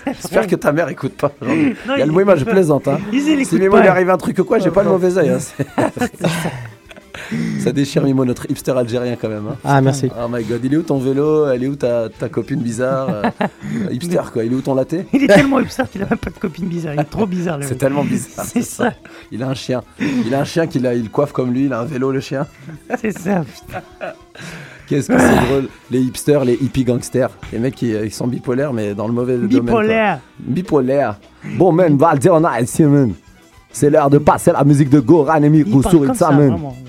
J'espère que ta mère écoute pas. Genre, Il y a le moi, je plaisante. Hein. Si Mimo il arrive un truc ou quoi, j'ai pas le mauvais œil. hein, Ça déchire Mimo, notre hipster algérien quand même. hein. Ah, merci. Oh my god, il est où ton vélo? Elle est où ta, ta copine bizarre euh, Hipster quoi, il est où ton latte? Il est tellement hipster qu'il a même pas de copine bizarre. Il est trop bizarre, le C'est tellement bizarre. C'est ça, Il a un chien. Il a un chien qu'il il coiffe comme lui, il a un vélo le chien. c'est ça. putain. Qu'est-ce que c'est drôle. Les hipsters, les hippies gangsters. Les mecs qui, ils sont bipolaires mais dans le mauvais domaine. quoi. Bipolaire. Bipolaire. Bon man, va dire on a ici man. C'est l'heure de passer la musique de Goran et parle sur.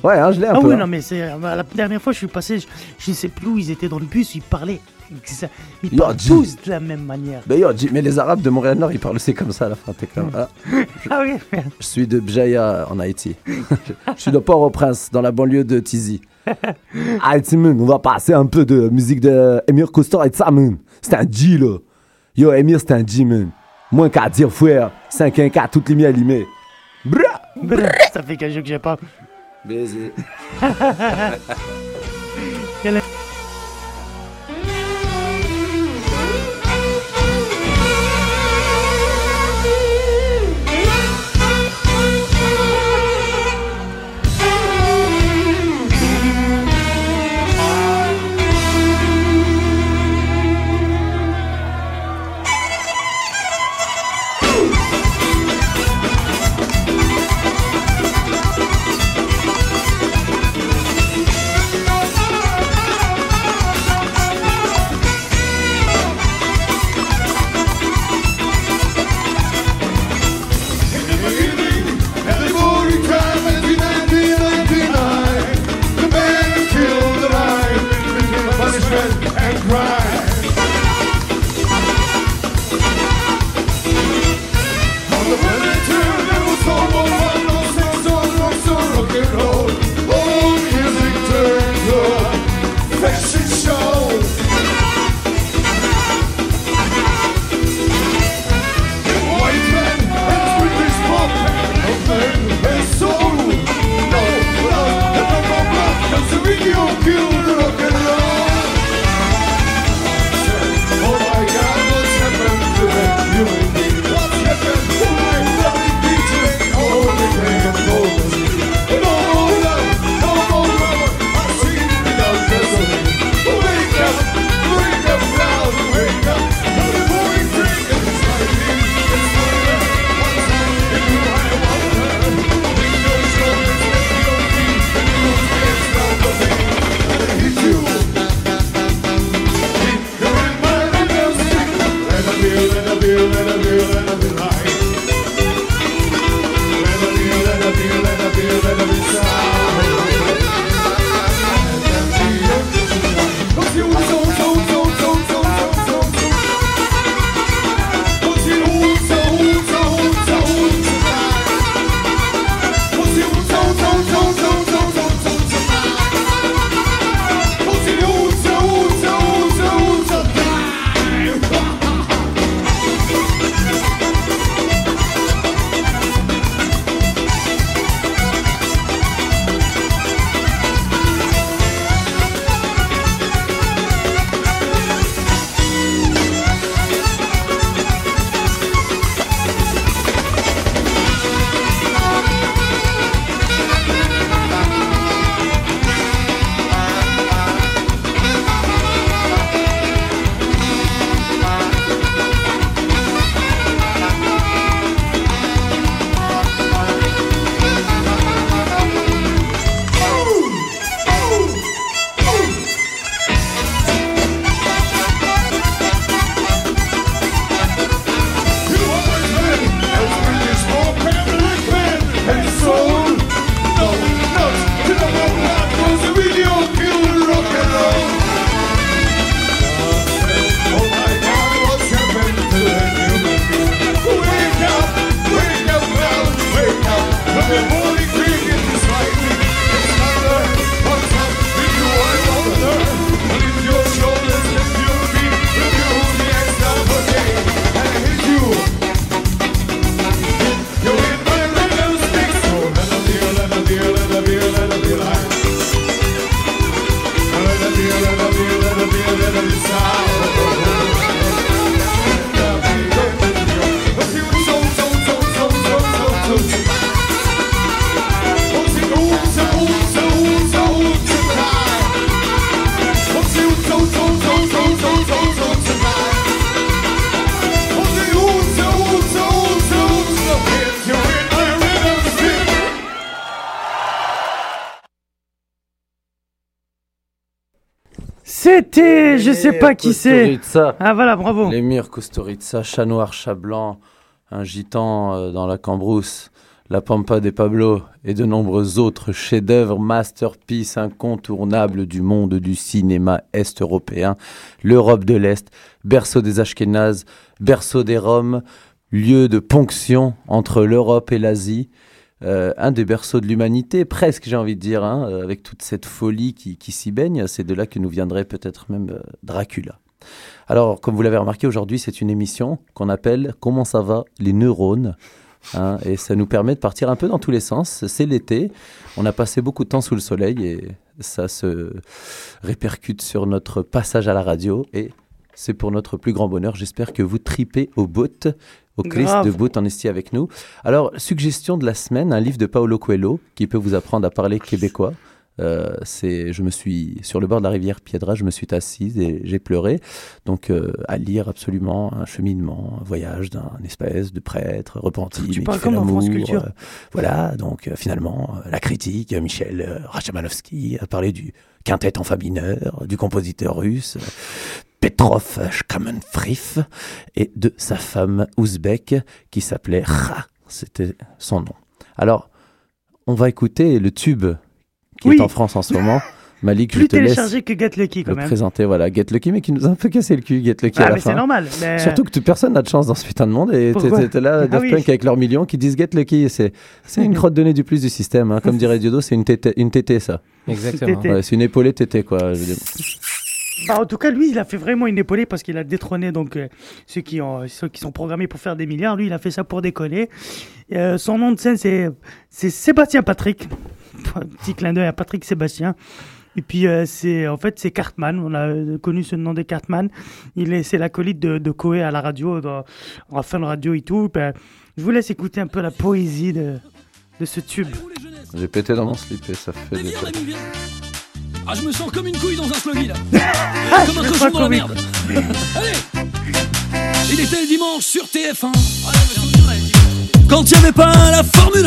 Ouais, hein, je l'ai un Ah peu. oui, hein. non, mais c'est. euh, La dernière fois, je suis passé, je, je sais plus où ils étaient dans le bus, ils parlaient. Ils Yo, parlent tous de la même manière. D'ailleurs, dis- mais les Arabes de Montréal-Nord, ils parlent aussi comme ça à la fin. T'es comme, ah, Ah oui, merde. je suis de Bjaya en Haïti. je suis de Port-au-Prince, dans la banlieue de Tizi. Haïti, on va passer un peu de musique de Emir et man. C'est un G, là. Yo, Emir, c'est un G, man. Moins qu'à dire, frère. 5-1-4, toutes les miens allumées. Bra! Bref, ça fait qu'un jeu que j'ai pas. Baiser. C'était, je sais pas qui c'est. Ah voilà, bravo. L'émir Kusturica, chat noir, chat blanc, un gitan euh, dans la cambrousse, la pampa des Pablo et de nombreux autres chefs-d'œuvre, masterpieces incontournables du monde du cinéma est-européen, l'Europe de l'Est, berceau des Ashkénazes, berceau des Roms, lieu de ponction entre l'Europe et l'Asie. Euh, un des berceaux de l'humanité, presque j'ai envie de dire, hein, euh, avec toute cette folie qui, qui s'y baigne, c'est de là que nous viendrait peut-être même euh, Dracula. Alors, comme vous l'avez remarqué, aujourd'hui, c'est une émission qu'on appelle Comment ça va les neurones? Hein, Et ça nous permet de partir un peu dans tous les sens. C'est l'été, on a passé beaucoup de temps sous le soleil et ça se répercute sur notre passage à la radio. Et c'est pour notre plus grand bonheur. J'espère que vous tripez au bout, au Christ Grave. de bout en ici avec nous. Alors, suggestion de la semaine, un livre de Paolo Coelho qui peut vous apprendre à parler québécois. Euh, c'est, je me suis sur le bord de la rivière Piedra, je me suis assise et j'ai pleuré. Donc, euh, à lire absolument un cheminement, un voyage d'un espèce de prêtre repenti. Tu parles comme France Culture. euh, voilà, donc finalement, la critique, Michel Rachamanowski a parlé du quintet en fa mineur, du compositeur russe. Petrov Shkamenfrif et de sa femme ouzbek qui s'appelait Ra, c'était son nom. Alors, on va écouter le tube qui Oui. est en France en ce moment. Malik, je Plus te laisse téléchargé que Get Lucky quand le même. présenter. Voilà, Get Lucky, mais qui nous a un peu cassé le cul, Get Lucky à Ah la mais c'est normal. mais- Surtout que personne n'a de chance dans ce putain de monde et t'es- là, Ah Daft oui. Punk avec leurs millions qui disent Get Lucky. C'est c'est une crotte de nez du plus du système. hein. Comme dirait Diodo, c'est une tétée, une tétée ça. Exactement. Tété. Ouais, c'est une épaulée tétée quoi. je veux dire. Bah, en tout cas, lui, il a fait vraiment une épaulée parce qu'il a détrôné donc euh, ceux qui ont ceux qui sont programmés pour faire des milliards. Lui, il a fait ça pour déconner. Euh, son nom de scène, c'est c'est Sébastien Patrick. Petit clin d'œil à Patrick Sébastien. Et puis euh, c'est en fait c'est Cartman. On a connu ce nom de Cartman. Il est c'est l'acolyte de, de Coé à la radio, dans, en fin de radio et tout. Ben, je vous laisse écouter un peu la poésie de de ce tube. J'ai pété dans mon slip et ça fait des. Ah, je me sens comme une couille dans un. Ah, comme un cochon dans la merde. Allez Il était le dimanche sur TF1. Quand il n'y avait pas la Formule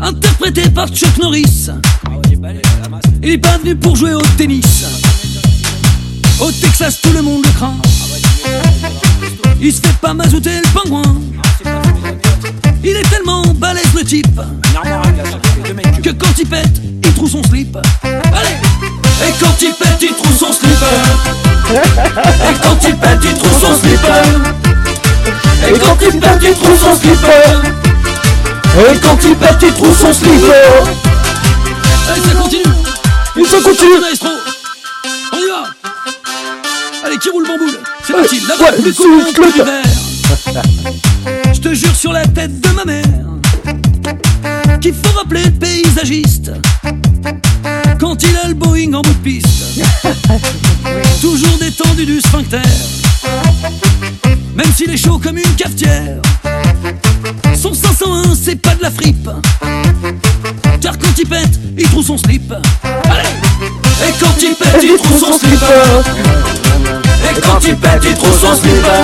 1. Interprété par Chuck Norris. Il est pas venu pour jouer au tennis. Au Texas, tout le monde le craint. Il se fait pas mazouter le pingouin. Il est tellement balèze le type que quand il pète, il trouve son slip. Allez Et quand il pète, il trouve son slipper. Et quand il pète, il trouve son slipper. Et quand il pète, il trouve son slipper. Et quand il pète, il trouve son slipper. Allez, ça continue. Ça continue. On y va. Allez, qui roule bamboule C'est parti. La le coup, le du verre. Je te jure sur la tête de ma mère qu'il faut rappeler le paysagiste quand il a le Boeing en bout de piste. Toujours détendu du sphincter, même s'il est chaud comme une cafetière. Son 501, c'est pas de la fripe, car quand il pète, il trouve son slip. Allez Et quand il pète, il trouve son slipper. Et quand il pète, il trouve son slipper.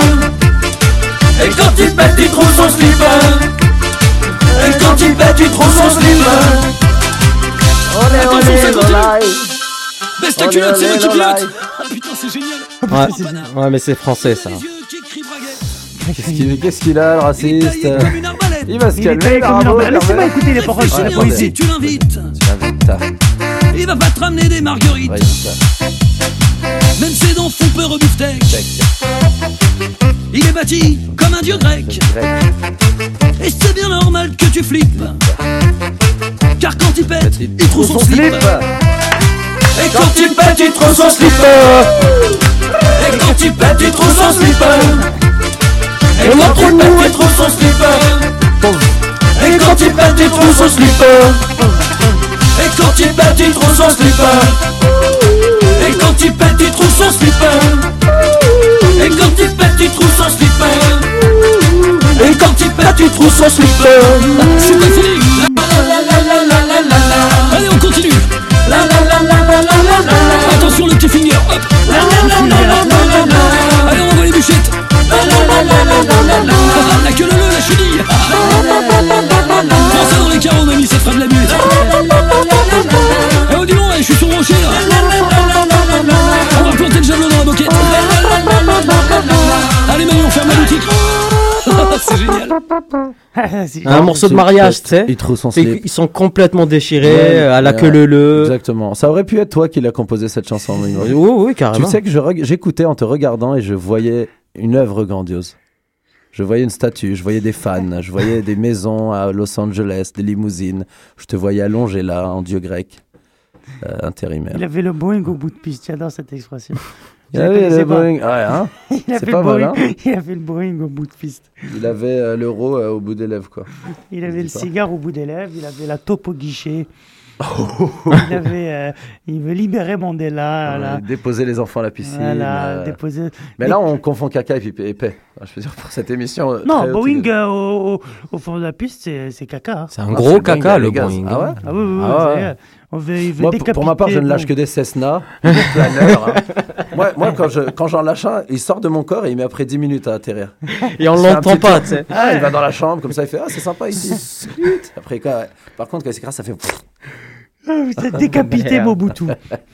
Et quand il pète, il trouve son slipper. Et quand il pète, il trouve son slipper. Attention, ça continue. Baisse ta culotte, c'est moi qui pilote. Ah putain, c'est génial. Ouais, ouais, mais c'est français ça. Qu'est-ce qu'il qu'est-ce qu'il a, le raciste. Il va se calmer. Laissez-moi écouter les paroles, c'est la poésie. si tu l'invites, Tu l'invites, il va pas te ramener des marguerites. Même ses dents font peur au beefsteak. Il est bâti comme un dieu grec. Et c'est bien normal que tu flippes. Car quand il pète, il trouve son slip. Et quand il pète, il trouve son slipper. Et quand il pète, il trouve son slipper. Et quand il pète, il trouve son slipper. Et quand il pète, il trouve son quand il bat, tu trouves son slipper. Et quand il pète, tu trouves son slipper. Et quand il pète, tu trouves son slipper. Et quand il pète, tu trouves son slipper. C'est génial C'est- Un morceau de mariage, tu sais. Il trouve son C'est- slip. Ils sont complètement déchirés, Ouais, à la ouais, queue le le. Exactement. Ça aurait pu être toi qui l'as composé cette chanson. Oui, oui, Tu carrément. sais que j'écoutais en te regardant et je voyais une œuvre grandiose. Je voyais une statue, je voyais des fans, je voyais des maisons à Los Angeles, des limousines. Je te voyais allongé là, en dieu grec, euh, intérimaire. Il avait le Boeing au bout de piste, j'adore cette expression. Il Je la avait le. Boeing. Ouais, hein Il pas le mal, Boeing, hein il avait le Boeing au bout de piste. Il avait euh, l'euro euh, au bout des lèvres, quoi. Il avait le pas. cigare au bout des lèvres, il avait la taupe au guichet. Oh. il avait, euh, il veut libérer Mandela. là. Ouais, déposer les enfants à la piscine. Voilà, euh, déposer. Mais là, on confond caca et puis épais. Je veux dire, pour cette émission. Non, Boeing euh, au, au- au fond de la piste, c'est caca. hein. C'est un Ah, gros le caca, le. Boeing. Ah ouais Ah oui, oui, oui, Ah ouais. Vrai. On veut, il veut Moi, pour, pour ma part, je ne lâche que des Cessna, des planeurs. hein. Moi, moi, quand je- quand j'en lâche un, il sort de mon corps et il met après 10 minutes à atterrir. Et on l'entend pas, tu sais. Ah, il va dans la chambre, comme ça, il fait Ah, c'est sympa ici. après, quand- par contre, quand il s'écrase, ça fait. Ah, Vous êtes décapité. Mobutu.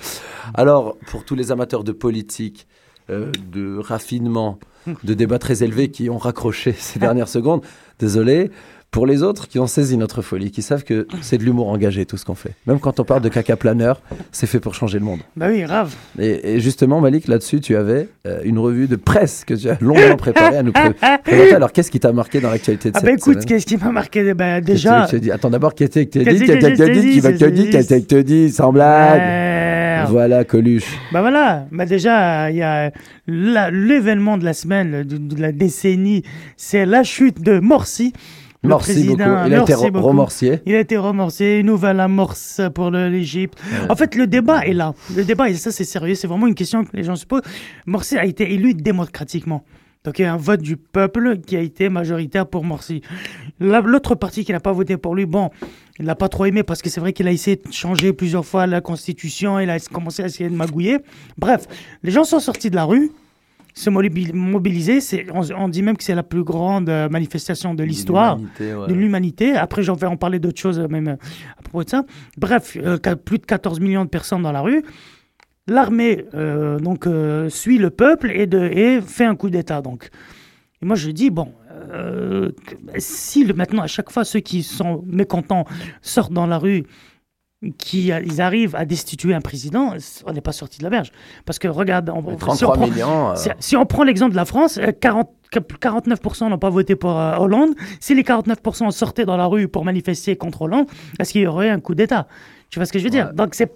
Alors, pour tous les amateurs de politique, euh, de raffinement, de débats très élevés qui ont raccroché ces dernières secondes, désolé. Pour les autres qui ont saisi notre folie, qui savent que c'est de l'humour engagé tout ce qu'on fait. Même quand on parle de caca planeur, c'est fait pour changer le monde. bah oui, grave. Et, et justement, Malik, là-dessus, tu avais euh, une revue de presse que tu as longuement préparée à nous pré- présenter. Alors, qu'est-ce qui t'a marqué dans l'actualité de Ah cette bah écoute, qu'est-ce qui m'a marqué bah, Déjà. que dis Attends, d'abord, qu'est-ce que tu dit? Que Qu'est-ce que tu te dit. Qu'est-ce que tu dis Sans blague. Voilà, Coluche. Bah voilà, bah déjà, il y a l'événement de la semaine, de, de la décennie, c'est la chute de Morsi. Le Merci beaucoup. président, Il a été remorcié. Il a été remorcé, une nouvelle amorce pour l'Égypte. En fait, le débat est là. Le débat, et ça c'est sérieux, c'est vraiment une question que les gens se posent. Morsi a été élu démocratiquement. Donc il y a un vote du peuple qui a été majoritaire pour Morsi. La- L'autre parti qui n'a pas voté pour lui, bon, il l'a pas trop aimé parce que c'est vrai qu'il a essayé de changer plusieurs fois la constitution, il a commencé à essayer de magouiller. Bref, les gens sont sortis de la rue, se mobi- mobiliser. On, on dit même que c'est la plus grande euh, manifestation de l'histoire ouais. de l'humanité. Après, j'en vais en parler d'autres choses, même euh, à propos de ça. Bref, euh, plus de 14 millions de personnes dans la rue. L'armée euh, donc euh, suit le peuple et, de, et fait un coup d'État. Donc, et moi je dis bon, si le- maintenant à chaque fois ceux qui sont mécontents sortent dans la rue, qui euh, ils arrivent à destituer un président, on n'est pas sorti de la berge. Parce que regarde, on, Mais si on 33 prend- millions. euh, si, si on prend l'exemple de la France, euh, 40, 49% n'ont pas voté pour euh, Hollande. Si les 49% sortaient dans la rue pour manifester contre Hollande, est-ce qu'il y aurait un coup d'État? Tu vois ce que je veux dire? Ouais. Donc c'est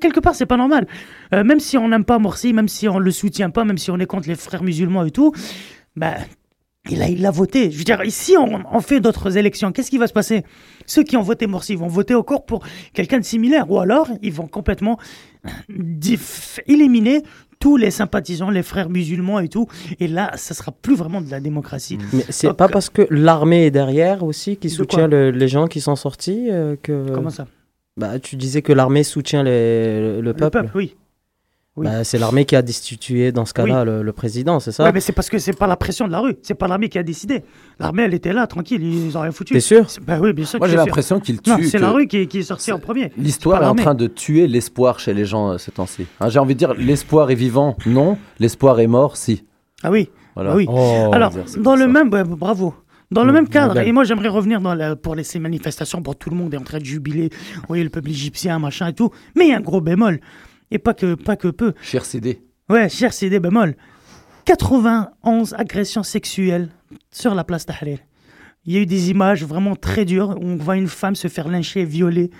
quelque part c'est pas normal. Euh, même si on n'aime pas Morsi, même si on le soutient pas, même si on est contre les frères musulmans et tout, bah il a, il a voté. Je veux dire, ici, on, on fait d'autres élections. Qu'est-ce qui va se passer? Ceux qui ont voté Morsi vont voter encore pour quelqu'un de similaire. Ou alors, ils vont complètement éliminer tous les sympathisants, les frères musulmans et tout. Et là, ça sera plus vraiment de la démocratie. Mais c'est Donc, pas parce que l'armée est derrière aussi qui soutient le- les gens qui sont sortis euh, que. Comment ça? Bah, tu disais que l'armée soutient les- le, le peuple. Le peuple, oui. Oui. Bah, c'est l'armée qui a destitué dans ce cas-là le, le président, c'est ça Ouais, mais c'est parce que c'est pas la pression de la rue. C'est pas l'armée qui a décidé. L'armée, elle était là, tranquille. Ils ont rien foutu. T'es sûr Bah oui, bien sûr. Moi, j'ai l'impression qu'il sûr. Non, tue. c'est que la rue qui, qui est sortie en premier. L'histoire est en train de tuer l'espoir chez les gens euh, ces temps-ci. Hein, j'ai envie de dire, l'espoir est vivant, non. L'espoir est mort, si. Ah oui. Voilà. Ah oui. Oh. Alors, dans le ça. même, ouais, bravo. Dans le Mm, même cadre, et moi j'aimerais revenir dans la- pour les, ces manifestations, pour tout le monde est en train de jubiler, vous voyez le peuple égyptien, machin et tout, mais il y a un gros bémol, et pas que, pas que peu. Cher CD. Ouais, cher, c'est des bémols. 91 agressions sexuelles sur la place Tahrir. Il y a eu des images vraiment très dures où on voit une femme se faire lyncher et violer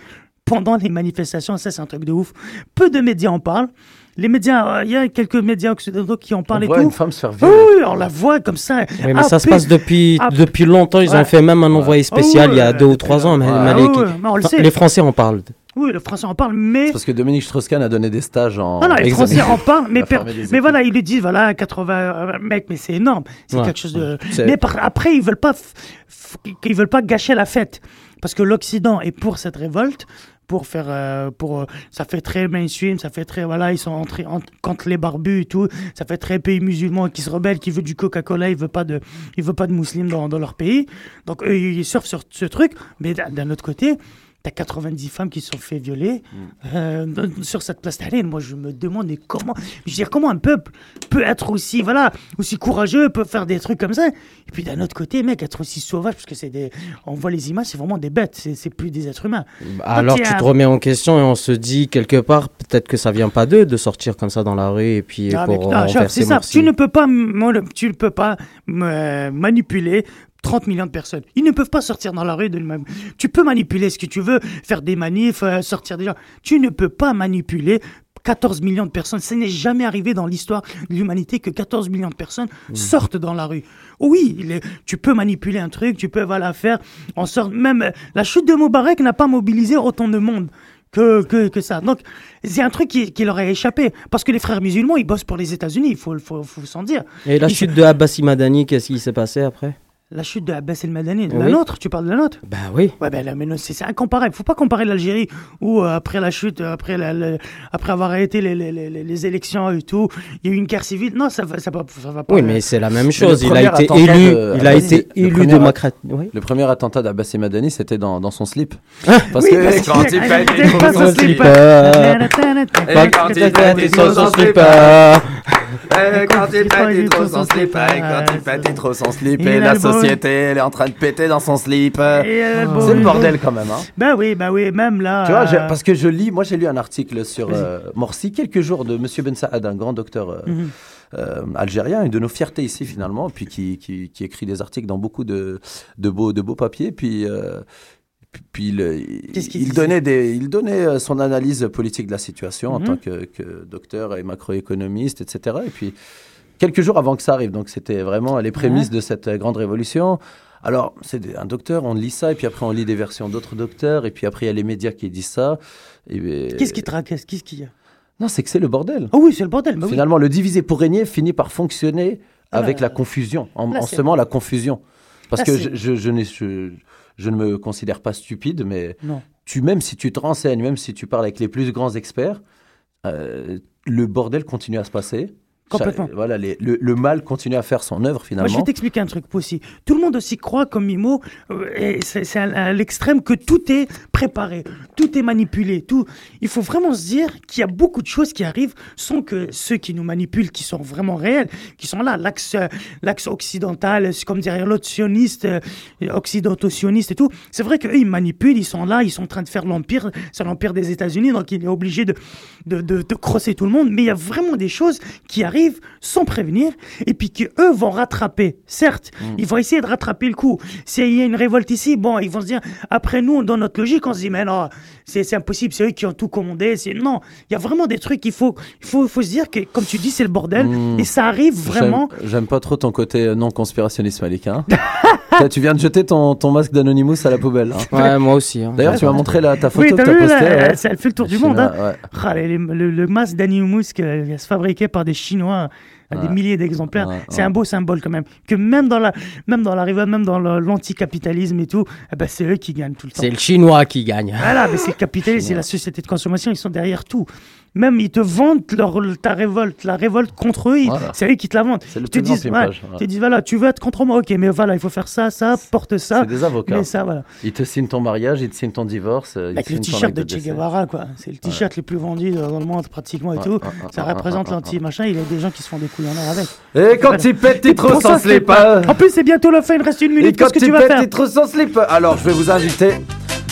pendant les manifestations. Ça, c'est un truc de ouf. Peu de médias en parlent. Les médias, euh, il y a quelques médias occidentaux qui en On parlent et voit tout. une femme se faire Oui, violer. oui, on la voit comme ça. Oui, mais ça se passe depuis, Ah, depuis longtemps. Ils ouais. ont fait même un envoyé spécial Ah ouais, il y a deux ou trois ans. mais- Ah ouais, on les Français en parlent. Oui, le français en parle, mais. C'est Parce que Dominique Strauss-Kahn a donné des stages en. Non, non, les. Français en parlent, mais, per- mais voilà, ils lui disent, voilà, 80 euh, mecs, mais c'est énorme. C'est Ouais. quelque chose de. Mais par- après, ils veulent pas, f- ils veulent pas gâcher la fête. Parce que l'Occident est pour cette révolte. Pour faire, euh, pour, euh, ça fait très mainstream, ça fait très, voilà, ils sont entrés en- contre les barbus et tout, ça fait très pays musulman qui se rebelle, qui veut du Coca-Cola, il veut pas de, il veut pas de musulmans dans, dans leur pays. Donc eux, ils surfent sur ce truc, mais d'un autre côté, t'as 90 femmes qui se sont fait violer euh, dans- sur cette place Tahrir. Moi, je me demande mais comment, je veux dire, comment un peuple peut être aussi, voilà, aussi courageux, peut faire des trucs comme ça? Et puis d'un autre côté, mec, être aussi sauvage, parce que c'est des, on voit les images, c'est vraiment des bêtes, c'est c'est plus des êtres humains. Alors Quand il y tu a- te remets en question et on se dit quelque part peut-être que ça vient pas d'eux de sortir comme ça dans la rue et puis Ah, mais pour putain, chef, renverser c'est ça. Morsi. Tu ne peux pas, mon- tu ne peux pas euh, manipuler 30 millions de personnes. Ils ne peuvent pas sortir dans la rue de même. Tu peux manipuler ce que tu veux, faire des manifs, euh, sortir des gens. Tu ne peux pas manipuler 14 millions de personnes. Ça n'est jamais arrivé dans l'histoire de l'humanité que 14 millions de personnes sortent dans la rue. Oui, tu peux manipuler un truc, tu peux voilà, faire en sorte. Même euh, la chute de Moubarak n'a pas mobilisé autant de monde que, que, que ça. Donc, c'est un truc qui, qui leur a échappé. Parce que les frères musulmans, ils bossent pour les États-Unis, il faut, faut, faut s'en dire. Et la Ils- chute de Abbasi Madani, qu'est-ce qui s'est passé après? La chute de Abbas El Madani, la Oui. nôtre, tu parles de la nôtre? Bah oui. Ouais, ben là, mais non, c'est c'est incomparable. Faut pas comparer l'Algérie où euh, après la chute, euh, après, la- la- après avoir arrêté les, les, les, les élections et tout, il y a eu une guerre civile. Non, ça va, ça va, ça va pas. Oui, mais c'est la même chose. Il a été élu, de- il a Ah, été le élu démocrate. Oui. Le premier attentat d'Abbas et Madani, c'était dans, dans son slip. Ah, Parce Oui, que parce quand il faut au son slip. quand il trop faut son slip. Quand il pète, il trouve son slip. Quand il pète, il trouve son slip. Et la société, elle est en train de péter dans son slip. C'est le bordel quand même. Bah oui, bah oui, même là. Tu vois, euh, parce que je lis, moi j'ai lu un article sur euh, Morsi, quelques jours de Monsieur Ben Saad, un grand docteur euh, Mhm. algérien et de nos fiertés ici finalement, puis qui, qui, qui écrit des articles dans beaucoup de, de, beaux, de beaux papiers, puis, euh, puis, il, il- donnait, des, il donnait euh, son analyse politique de la situation en Mhm. tant que, que docteur et macroéconomiste, etc. Et puis quelques jours avant que ça arrive, donc c'était vraiment les prémices de cette euh, grande révolution. Alors, c'est un docteur, on lit ça, et puis après on lit des versions d'autres docteurs, et puis après il y a les médias qui disent ça. Ben, Qu'est-ce qui tracasse Qu'est-ce qu'il y a? Non, c'est que c'est le bordel. Ah oui, c'est le bordel. Bah oui. Finalement, le diviser pour régner finit par fonctionner Ah avec là, la confusion, en, là, en semant la confusion. Parce Là, que je, je, je, n'ai- je- ne me considère pas stupide, mais Non. tu, même si tu te renseignes, même si tu parles avec les plus grands experts, euh, le bordel continue à se passer. Complètement. Ça- voilà, les- le, le mal continue à faire son œuvre Moi, finalement. je vais t'expliquer un truc aussi. Tout le monde aussi croit, comme Mimo, euh, et c'est à, à l'extrême que tout est préparé, tout est manipulé. Tout. Il faut vraiment se dire qu'il y a beaucoup de choses qui arrivent sans que ceux qui nous manipulent, qui sont vraiment réels, qui sont là, l'axe l'axe occidental, c'est comme derrière l'autre sioniste, euh, occidentaux-sionistes et tout. C'est vrai qu'eux, ils manipulent, ils sont là, ils sont en train de faire l'empire, c'est l'empire des États-Unis, donc il est obligé de, de, de, de crosser tout le monde. Mais il y a vraiment des choses qui arrivent sans prévenir et puis qu'eux vont rattraper. Certes, ils vont essayer de rattraper le coup. S'il y a une révolte ici, bon, ils vont se dire, après nous, dans notre logique, on se dit, mais non, c'est impossible, c'est eux qui ont tout commandé. c'est- Non, il y a vraiment des trucs qu'il faut, il faut, faut se dire que, comme tu dis, c'est le bordel Mm. et ça arrive vraiment. J'aime- pas trop ton côté non conspirationniste, Malik. hein. Tu viens de jeter ton, ton masque d'Anonymous à la poubelle. hein. Ouais, moi aussi. hein. D'ailleurs, tu m'as montré la, ta photo Oui, que t'as tu as vu, postée. là, ouais. elle, fait le tour du Chinois, monde. hein. ouais. Ah, les- le, le masque d'Anonymous qui va se fabriquer par des Chinois à des milliers d'exemplaires, Ouais, c'est ouais. un beau symbole quand même. Que même dans la, même dans la riva- même dans l'anticapitalisme et tout, eh ben, c'est eux qui gagnent tout le temps. C'est le chinois qui gagne. Voilà, mais c'est le capitalisme, c'est la société de consommation, ils sont derrière tout. Même ils te vendent leur, ta révolte, la révolte contre eux, Voilà. c'est eux qui te la vendent. Ils te disent, ouais, ouais. te disent, voilà, tu veux être contre moi, ok, mais voilà, il faut faire ça, ça, porte ça. C'est des avocats. Mais ça, voilà. Ils te signent ton mariage, ils te signent ton divorce. euh, ils Avec le t-shirt acte de Che. Guevara, quoi. C'est le t-shirt le plus vendu dans le monde, pratiquement, et Ouais, tout. ouais, ouais, Ça ouais, représente ouais, ouais, l'anti-machin, il y a des gens qui se font des couilles en or avec. Et quand il pète, il trop Prends sans ça, slip. pas-. En plus, c'est bientôt la fin, il reste une Et minute. quand Qu'est-ce que tu vas faire il trop sans slip. Alors, je vais vous inviter,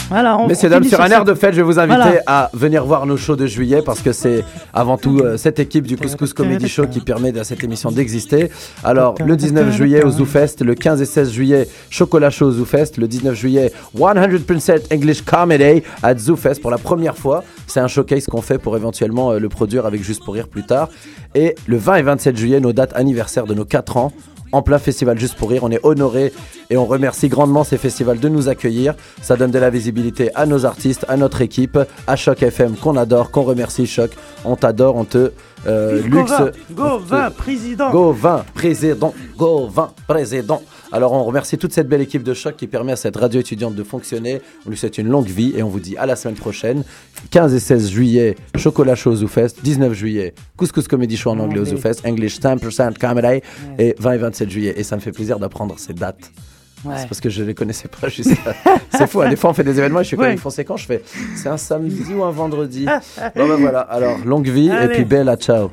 Voilà, on- messieurs, sur un air de fête, je vais vous inviter Voilà. à venir voir nos shows de juillet parce que c'est avant tout euh, cette équipe du Couscous Comedy Show qui permet à cette émission d'exister. Alors, le 19 juillet au ZooFest, le 15 et 16 juillet, Chocolat Show au ZooFest, le 19 juillet, 100% English Comedy à ZooFest pour la première fois. C'est un showcase qu'on fait pour éventuellement euh, le produire avec Juste pour Rire plus tard. Et le 20 et 27 juillet, nos dates anniversaires de nos 4 ans en plein festival Juste pour Rire. On est honoré et on remercie grandement ces festivals de nous accueillir. Ça donne de la visibilité à nos artistes, à notre équipe, à Choc FM qu'on adore, qu'on remercie Choc. On t'adore, on te euh, luxe. Gauvin, président. Gauvin, président, Gauvin, président. Alors on remercie toute cette belle équipe de choc qui permet à cette radio étudiante de fonctionner. On lui souhaite une longue vie et on vous dit à la semaine prochaine. 15 et 16 juillet, Chocolat Show au ZooFest. 19 juillet, Couscous Comedy Show en anglais au. ZooFest. English 10% Comedy. Et 20 et 27 juillet. Et ça me fait plaisir d'apprendre ces dates. Ouais. C'est parce que je les connaissais pas jusqu'à. c'est fou, hein, des fois on fait des événements et je suis comme Ouais. ils font c'est quand Je fais c'est un samedi ou un vendredi. bon ben voilà, alors longue vie et puis bella ciao.